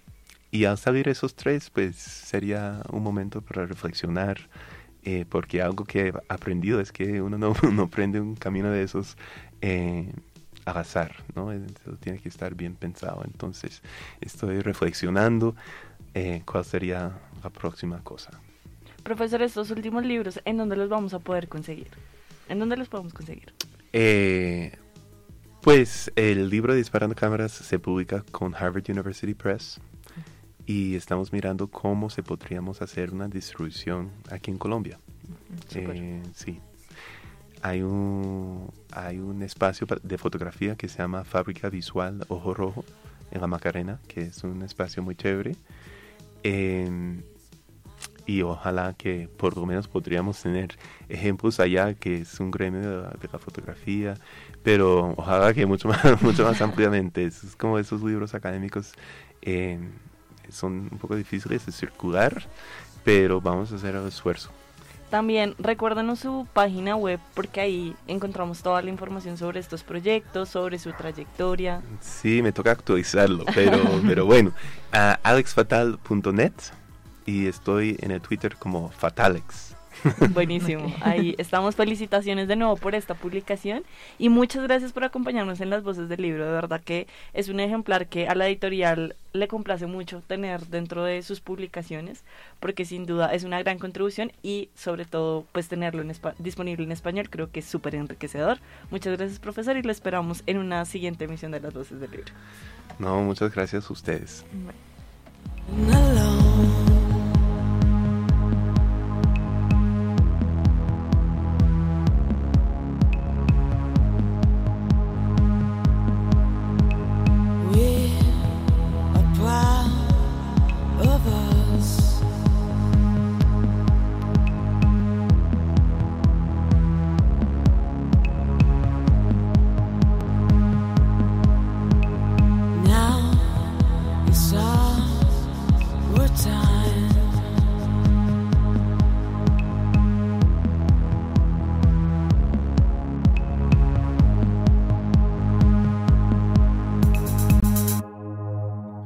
y al salir esos tres, pues sería un momento para reflexionar, eh, porque algo que he aprendido es que uno no, no aprende un camino de esos eh, al azar, ¿no? Eso tiene que estar bien pensado. Entonces, estoy reflexionando eh, cuál sería la próxima cosa. Profesor, estos últimos libros, ¿en dónde los vamos a poder conseguir? ¿En dónde los podemos conseguir? Eh, pues el libro de Disparando Cámaras se publica con Harvard University Press y estamos mirando cómo se podríamos hacer una distribución aquí en Colombia. Eh, sí. Hay un, hay un espacio pa- de fotografía que se llama Fábrica Visual Ojo Rojo en la Macarena, que es un espacio muy chévere. Eh, y ojalá que por lo menos podríamos tener ejemplos allá, que es un gremio de la, de la fotografía, pero ojalá que mucho más, mucho más ampliamente. Es como esos libros académicos eh, son un poco difíciles de circular, pero vamos a hacer el esfuerzo. También recuérdenos su página web porque ahí encontramos toda la información sobre estos proyectos, sobre su trayectoria. Sí, me toca actualizarlo, pero, pero bueno, a alexfatal.net y estoy en el Twitter como Fatalex. Buenísimo. Ahí estamos. Felicitaciones de nuevo por esta publicación y muchas gracias por acompañarnos en las voces del libro. De verdad que es un ejemplar que a la editorial le complace mucho tener dentro de sus publicaciones porque sin duda es una gran contribución y sobre todo pues tenerlo en disponible en español creo que es súper enriquecedor. Muchas gracias profesor y lo esperamos en una siguiente emisión de las voces del libro. No, muchas gracias a ustedes. We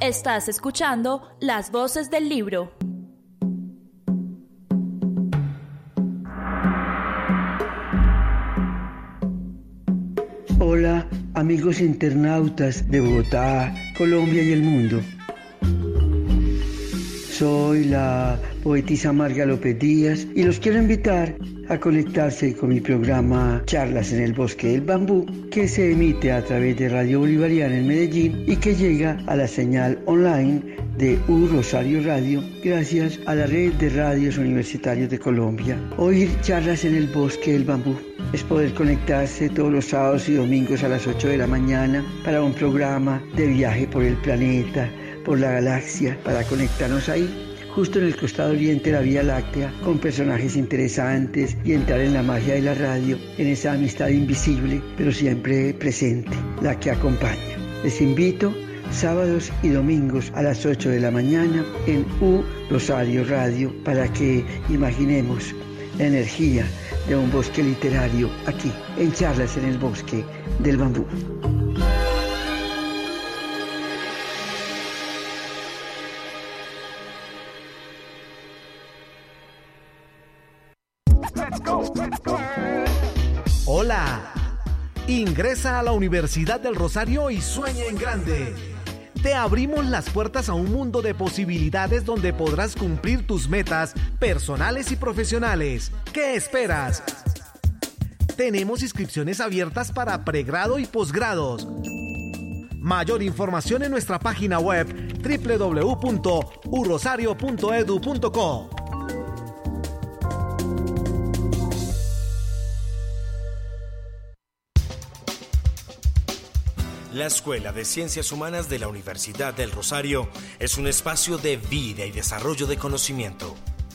Estás escuchando Las Voces del Libro. Hola, amigos internautas de Bogotá, Colombia y el mundo. Soy la poetisa Marga López Díaz y los quiero invitar a conectarse con mi programa Charlas en el Bosque del Bambú, que se emite a través de Radio Bolivariana en Medellín y que llega a la señal online de U Rosario Radio gracias a la red de radios universitarios de Colombia. Oír charlas en el Bosque del Bambú es poder conectarse todos los sábados y domingos a las 8 de la mañana para un programa de viaje por el planeta, por la galaxia, para conectarnos ahí justo en el costado oriente la Vía Láctea, con personajes interesantes y entrar en la magia de la radio, en esa amistad invisible, pero siempre presente, la que acompaña. Les invito sábados y domingos a las 8 de la mañana en U Rosario Radio para que imaginemos la energía de un bosque literario aquí, en charlas en el bosque del bambú. Ingresa a la Universidad del Rosario y sueña en grande. Te abrimos las puertas a un mundo de posibilidades donde podrás cumplir tus metas personales y profesionales. ¿Qué esperas? Tenemos inscripciones abiertas para pregrado y posgrados. Mayor información en nuestra página web www.urosario.edu.co. La Escuela de Ciencias Humanas de la Universidad del Rosario es un espacio de vida y desarrollo de conocimiento.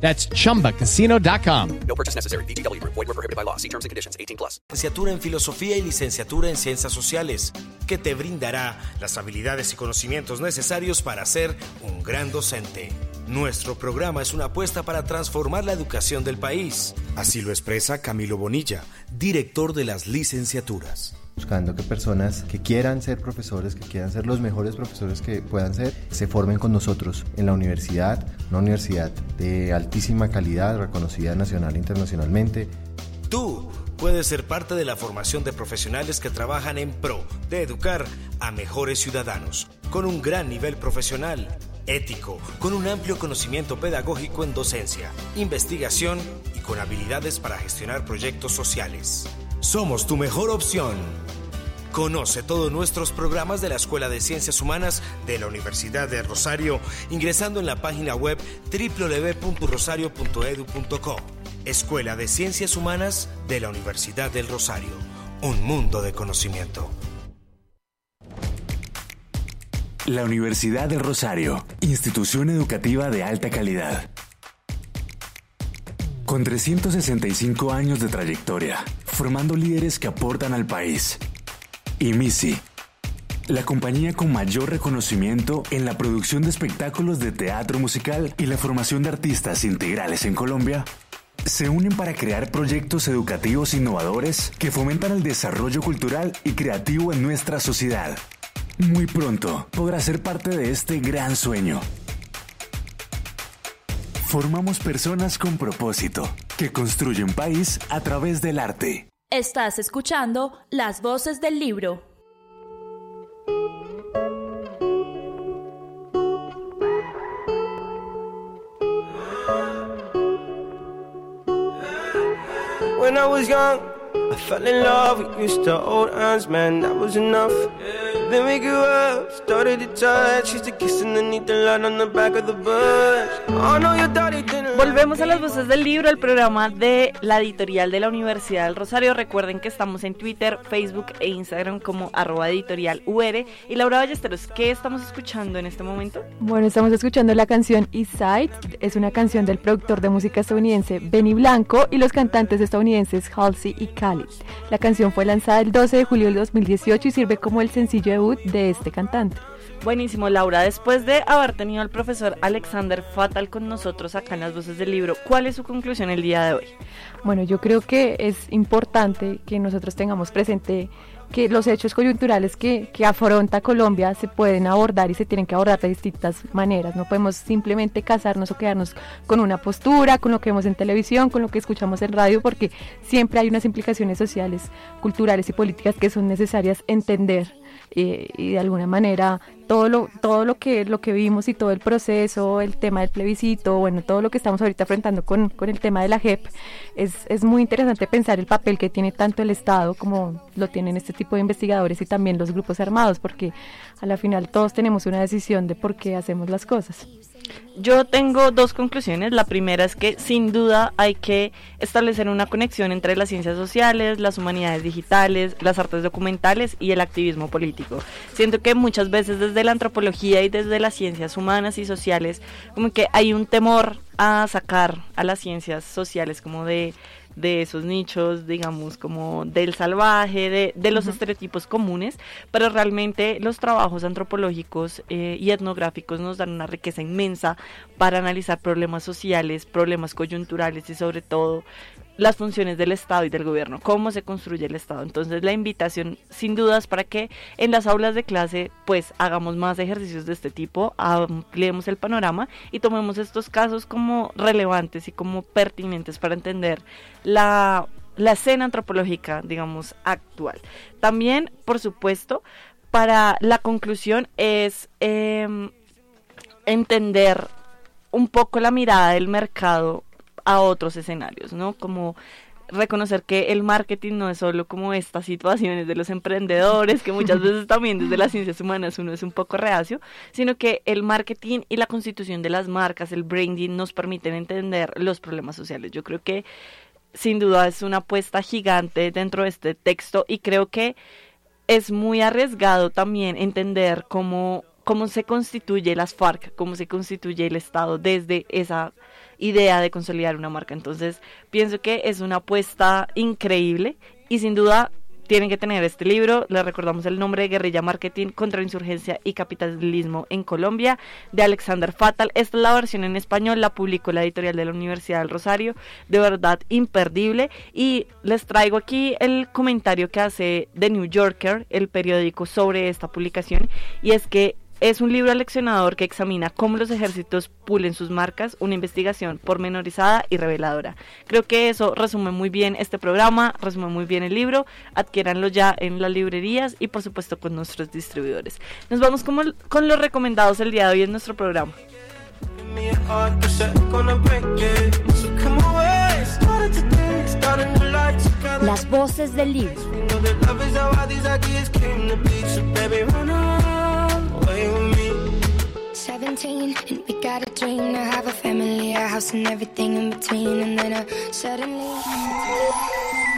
That's chumbacasino.com. No purchase necessary. Group. Void were prohibited by law. See terms and conditions. 18 plus. Licenciatura en Filosofía y licenciatura en Ciencias Sociales, que te brindará las habilidades y conocimientos necesarios para ser un gran docente. Nuestro programa es una apuesta para transformar la educación del país. Así lo expresa Camilo Bonilla, director de las licenciaturas. Buscando que personas que quieran ser profesores, que quieran ser los mejores profesores que puedan ser, se formen con nosotros en la universidad, una universidad de altísima calidad, reconocida nacional e internacionalmente. Tú puedes ser parte de la formación de profesionales que trabajan en pro de educar a mejores ciudadanos, con un gran nivel profesional, ético, con un amplio conocimiento pedagógico en docencia, investigación y con habilidades para gestionar proyectos sociales. Somos tu mejor opción. Conoce todos nuestros programas de la Escuela de Ciencias Humanas de la Universidad de Rosario ingresando en la página web www.rosario.edu.co. Escuela de Ciencias Humanas de la Universidad del Rosario. Un mundo de conocimiento. La Universidad del Rosario, institución educativa de alta calidad. Con 365 años de trayectoria, formando líderes que aportan al país. Y MISI, la compañía con mayor reconocimiento en la producción de espectáculos de teatro musical y la formación de artistas integrales en Colombia, se unen para crear proyectos educativos innovadores que fomentan el desarrollo cultural y creativo en nuestra sociedad. Muy pronto podrá ser parte de este gran sueño. Formamos personas con propósito que construyen país a través del arte. Estás escuchando Las Voces del Libro. When I was young, I fell in love. We used to hold hands, man, that was enough. Then we grew up, started to touch. Used to kiss underneath the light on the back of the bus. Oh no, your daddy didn't. Volvemos a las voces del libro, el programa de la editorial de la Universidad del Rosario. Recuerden que estamos en Twitter, Facebook e Instagram como arroba editorial UR. Y Laura Ballesteros, ¿qué estamos escuchando en este momento? Bueno, estamos escuchando la canción East Side. Es una canción del productor de música estadounidense Benny Blanco y los cantantes estadounidenses Halsey y Khalid. La canción fue lanzada el 12 de julio del 2018 y sirve como el sencillo debut de este cantante. Buenísimo, Laura. Después de haber tenido al profesor Alexander Fatal con nosotros acá en las voces del libro, ¿cuál es su conclusión el día de hoy? Bueno, yo creo que es importante que nosotros tengamos presente que los hechos coyunturales que, que, afronta Colombia se pueden abordar y se tienen que abordar de distintas maneras. No podemos simplemente casarnos o quedarnos con una postura, con lo que vemos en televisión, con lo que escuchamos en radio, porque siempre hay unas implicaciones sociales, culturales y políticas que son necesarias entender eh, y de alguna manera todo lo todo lo que lo que vimos y todo el proceso el tema del plebiscito bueno todo lo que estamos ahorita enfrentando con, con el tema de la JEP es, es muy interesante pensar el papel que tiene tanto el Estado como lo tienen este tipo de investigadores y también los grupos armados porque a la final todos tenemos una decisión de por qué hacemos las cosas yo tengo dos conclusiones. La primera es que sin duda hay que establecer una conexión entre las ciencias sociales, las humanidades digitales, las artes documentales y el activismo político. Siento que muchas veces desde la antropología y desde las ciencias humanas y sociales, como que hay un temor a sacar a las ciencias sociales como de de esos nichos, digamos, como del salvaje, de, de los estereotipos comunes, pero realmente los trabajos antropológicos eh, y etnográficos nos dan una riqueza inmensa para analizar problemas sociales, problemas coyunturales y sobre todo las funciones del Estado y del gobierno, cómo se construye el Estado. Entonces la invitación sin dudas para que en las aulas de clase pues hagamos más ejercicios de este tipo, ampliemos el panorama y tomemos estos casos como relevantes y como pertinentes para entender la, la escena antropológica, digamos, actual. También, por supuesto, para la conclusión es eh, entender un poco la mirada del mercado a otros escenarios, ¿no? Como reconocer que el marketing no es solo como estas situaciones de los emprendedores, que muchas veces también desde las ciencias humanas uno es un poco reacio, sino que el marketing y la constitución de las marcas, el branding, nos permiten entender los problemas sociales. Yo creo que sin duda es una apuesta gigante dentro de este texto y creo que es muy arriesgado también entender cómo, cómo se constituye las FARC, cómo se constituye el Estado desde esa idea de consolidar una marca. Entonces, pienso que es una apuesta increíble y sin duda tienen que tener este libro. Les recordamos el nombre de Guerrilla Marketing contra Insurgencia y Capitalismo en Colombia de Alexander Fatal. Esta es la versión en español, la publicó la editorial de la Universidad del Rosario. De verdad, imperdible. Y les traigo aquí el comentario que hace The New Yorker, el periódico, sobre esta publicación. Y es que es un libro leccionador que examina cómo los ejércitos pulen sus marcas, una investigación pormenorizada y reveladora. Creo que eso resume muy bien este programa, resume muy bien el libro. Adquiéranlo ya en las librerías y por supuesto con nuestros distribuidores. Nos vamos con, con los recomendados el día de hoy en nuestro programa. Las voces del libro.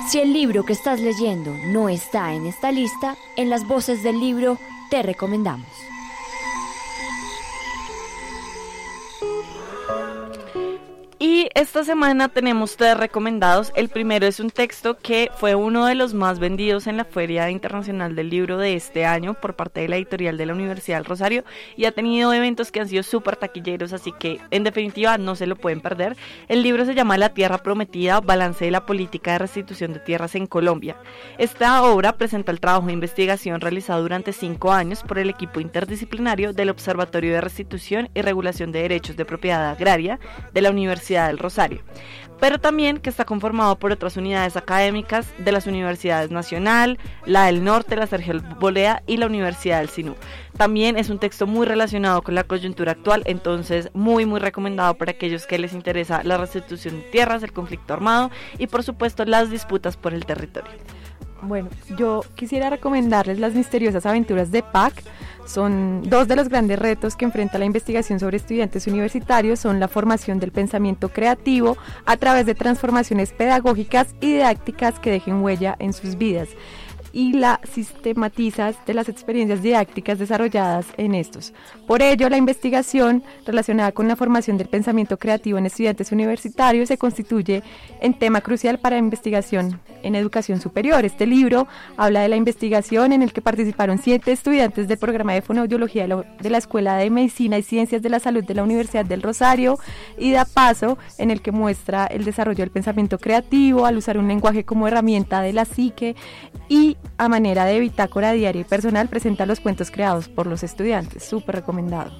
Si el libro que estás leyendo no está en esta lista, en las voces del libro te recomendamos. Y esta semana tenemos tres recomendados. El primero es un texto que fue uno de los más vendidos en la Feria Internacional del Libro de este año por parte de la editorial de la Universidad del Rosario y ha tenido eventos que han sido súper taquilleros, así que en definitiva no se lo pueden perder. El libro se llama La Tierra Prometida, Balance de la Política de Restitución de Tierras en Colombia. Esta obra presenta el trabajo de investigación realizado durante cinco años por el equipo interdisciplinario del Observatorio de Restitución y Regulación de Derechos de Propiedad Agraria de la Universidad del Rosario, pero también que está conformado por otras unidades académicas de las universidades Nacional, la del Norte, la Sergio Bolea y la Universidad del Sinú. También es un texto muy relacionado con la coyuntura actual, entonces muy muy recomendado para aquellos que les interesa la restitución de tierras, el conflicto armado y por supuesto las disputas por el territorio. Bueno, yo quisiera recomendarles las misteriosas aventuras de Pac. Son dos de los grandes retos que enfrenta la investigación sobre estudiantes universitarios, son la formación del pensamiento creativo a través de transformaciones pedagógicas y didácticas que dejen huella en sus vidas y la sistematizas de las experiencias didácticas desarrolladas en estos. Por ello, la investigación relacionada con la formación del pensamiento creativo en estudiantes universitarios se constituye en tema crucial para investigación en educación superior. Este libro habla de la investigación en el que participaron siete estudiantes del programa de fonoaudiología de la Escuela de Medicina y Ciencias de la Salud de la Universidad del Rosario y da paso en el que muestra el desarrollo del pensamiento creativo al usar un lenguaje como herramienta de la psique y a manera de bitácora diaria y personal presenta los cuentos creados por los estudiantes. Súper recomendado.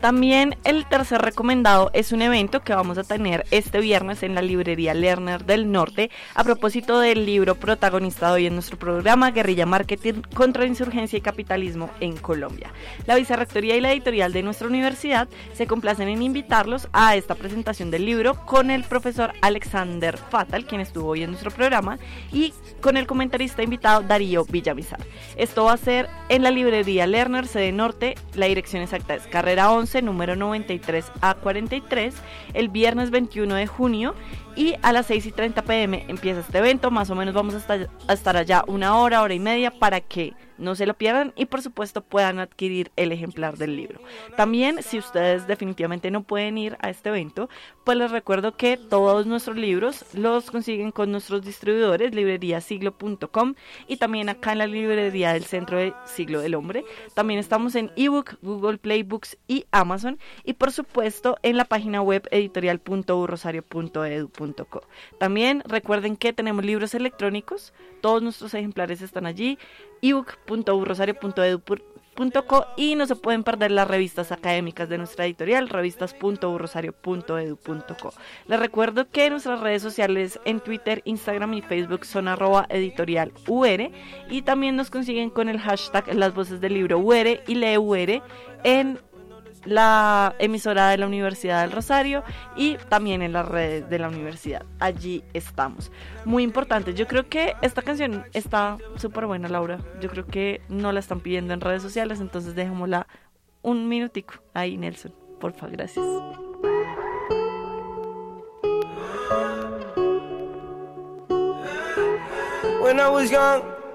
También el tercer recomendado es un evento que vamos a tener este viernes en la librería Lerner del Norte a propósito del libro protagonista hoy en nuestro programa Guerrilla Marketing contra Insurgencia y Capitalismo en Colombia. La Vicerrectoría y la editorial de nuestra universidad se complacen en invitarlos a esta presentación del libro con el profesor Alexander Fatal, quien estuvo hoy en nuestro programa, y con el comentarista invitado Darío Villamizar. Esto va a ser en la librería Lerner, sede norte, la dirección exacta es carrera 11 número 93 a 43, el viernes 21 de junio y a las 6 y 30 pm empieza este evento, más o menos vamos a estar, a estar allá una hora, hora y media para que no se lo pierdan y por supuesto puedan adquirir el ejemplar del libro. También si ustedes definitivamente no pueden ir a este evento, pues les recuerdo que todos nuestros libros los consiguen con nuestros distribuidores libreriasiglo.com y también acá en la librería del Centro de Siglo del Hombre. También estamos en ebook, Google Play Books y Amazon y por supuesto en la página web editorial.urrosario.edu.co. También recuerden que tenemos libros electrónicos, todos nuestros ejemplares están allí ebook.urrosario.edu.co y no se pueden perder las revistas académicas de nuestra editorial, revistas.urrosario.edu.co. Les recuerdo que nuestras redes sociales en Twitter, Instagram y Facebook son arroba editorial UR y también nos consiguen con el hashtag las voces del libro UR y lee UR en la emisora de la Universidad del Rosario y también en las redes de la universidad. Allí estamos. Muy importante, yo creo que esta canción está súper buena, Laura. Yo creo que no la están pidiendo en redes sociales, entonces dejémosla un minutico ahí, Nelson. Porfa, gracias. When I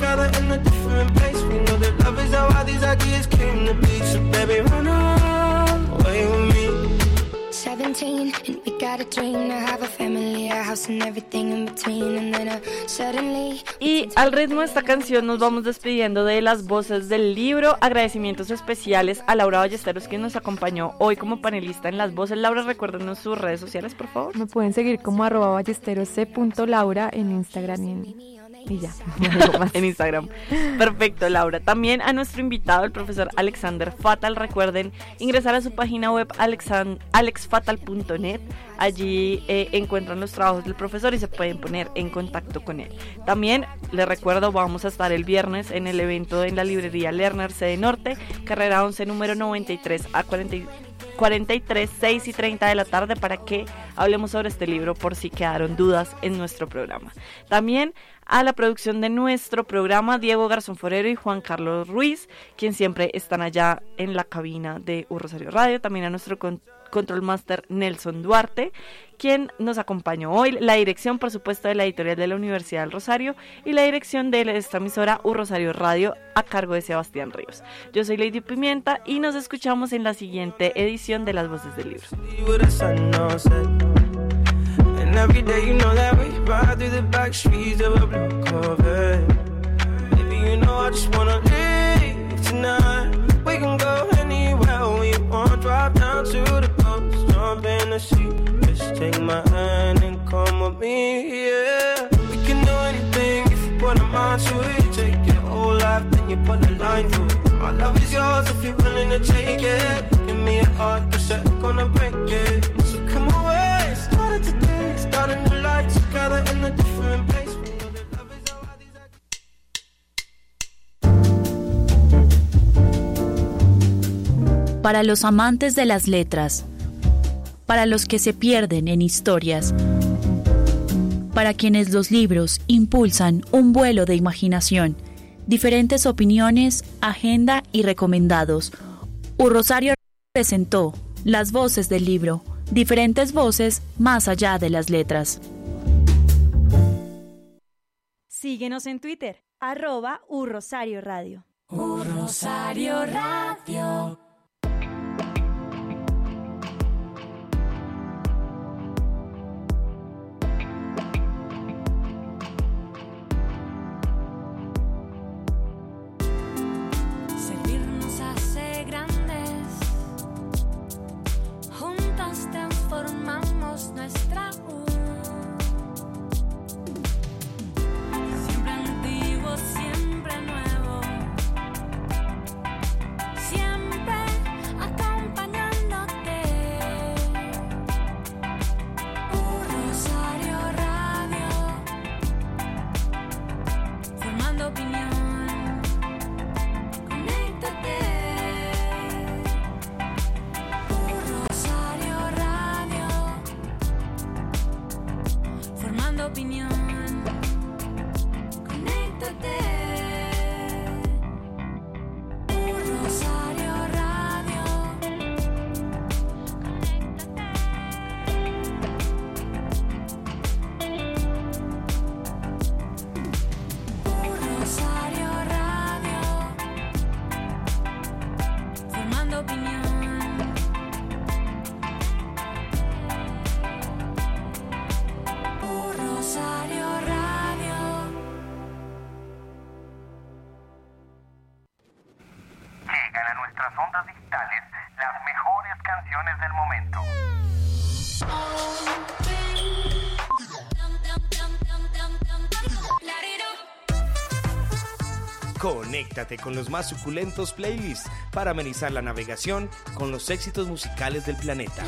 together in a different place. We know that love is how all these ideas came to be. So baby, run away with me. 17 and we got a dream to have a family, a house and everything in between and then uh, suddenly Y al ritmo de esta canción nos vamos despidiendo de las voces del libro. Agradecimientos especiales a Laura Ballesteros quien nos acompañó hoy como panelista en las voces. Laura, recuérdenos sus redes sociales, por favor. Me pueden seguir como arroba ballesteros c.laura en Instagram y, en- y ya. en Instagram. Perfecto, Laura. También a nuestro invitado, el profesor Alexander Fatal. Recuerden ingresar a su página web alexfatal.net. Allí eh, encuentran los trabajos del profesor y se pueden poner en contacto con él. También les recuerdo, vamos a estar el viernes en el evento en la librería Lerner Sede Norte, carrera 11, número 93 a 40 43, 6 y 30 de la tarde para que hablemos sobre este libro por si quedaron dudas en nuestro programa. También a la producción de nuestro programa Diego Garzón Forero y Juan Carlos Ruiz, quien siempre están allá en la cabina de Un Rosario Radio. También a nuestro control master Nelson Duarte, quien nos acompañó hoy. La dirección, por supuesto, de la editorial de la Universidad del Rosario y la dirección de esta emisora Un Rosario Radio a cargo de Sebastián Ríos. Yo soy Lady Pimienta y nos escuchamos en la siguiente edición de Las Voces del Libro. Sea. Just take my hand and come with me, yeah. We can do anything if you put a mind to it. Take your whole life, then you put a line through it. My love is yours if you're willing to take it. Give me a heart, cause I'm gonna break it. So come away, started today, start a new life together in a different place. Para los amantes de las letras, para los que se pierden en historias, para quienes los libros impulsan un vuelo de imaginación, diferentes opiniones, agenda y recomendados. Un Rosario presentó las voces del libro, diferentes voces más allá de las letras. Síguenos en Twitter, arroba Urrosario Radio. Rosario Radio. Transformamos nuestra U. Conéctate con los más suculentos playlists para amenizar la navegación con los éxitos musicales del planeta.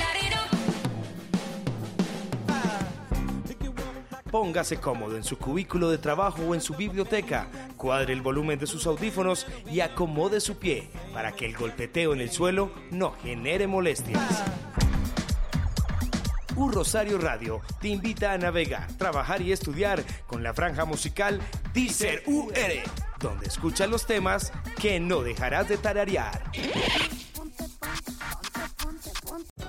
Póngase cómodo en su cubículo de trabajo o en su biblioteca, cuadre el volumen de sus audífonos y acomode su pie para que el golpeteo en el suelo no genere molestias. Un Rosario Radio te invita a navegar, trabajar y estudiar con la franja musical Deezer UR, donde escuchas los temas que no dejarás de tararear.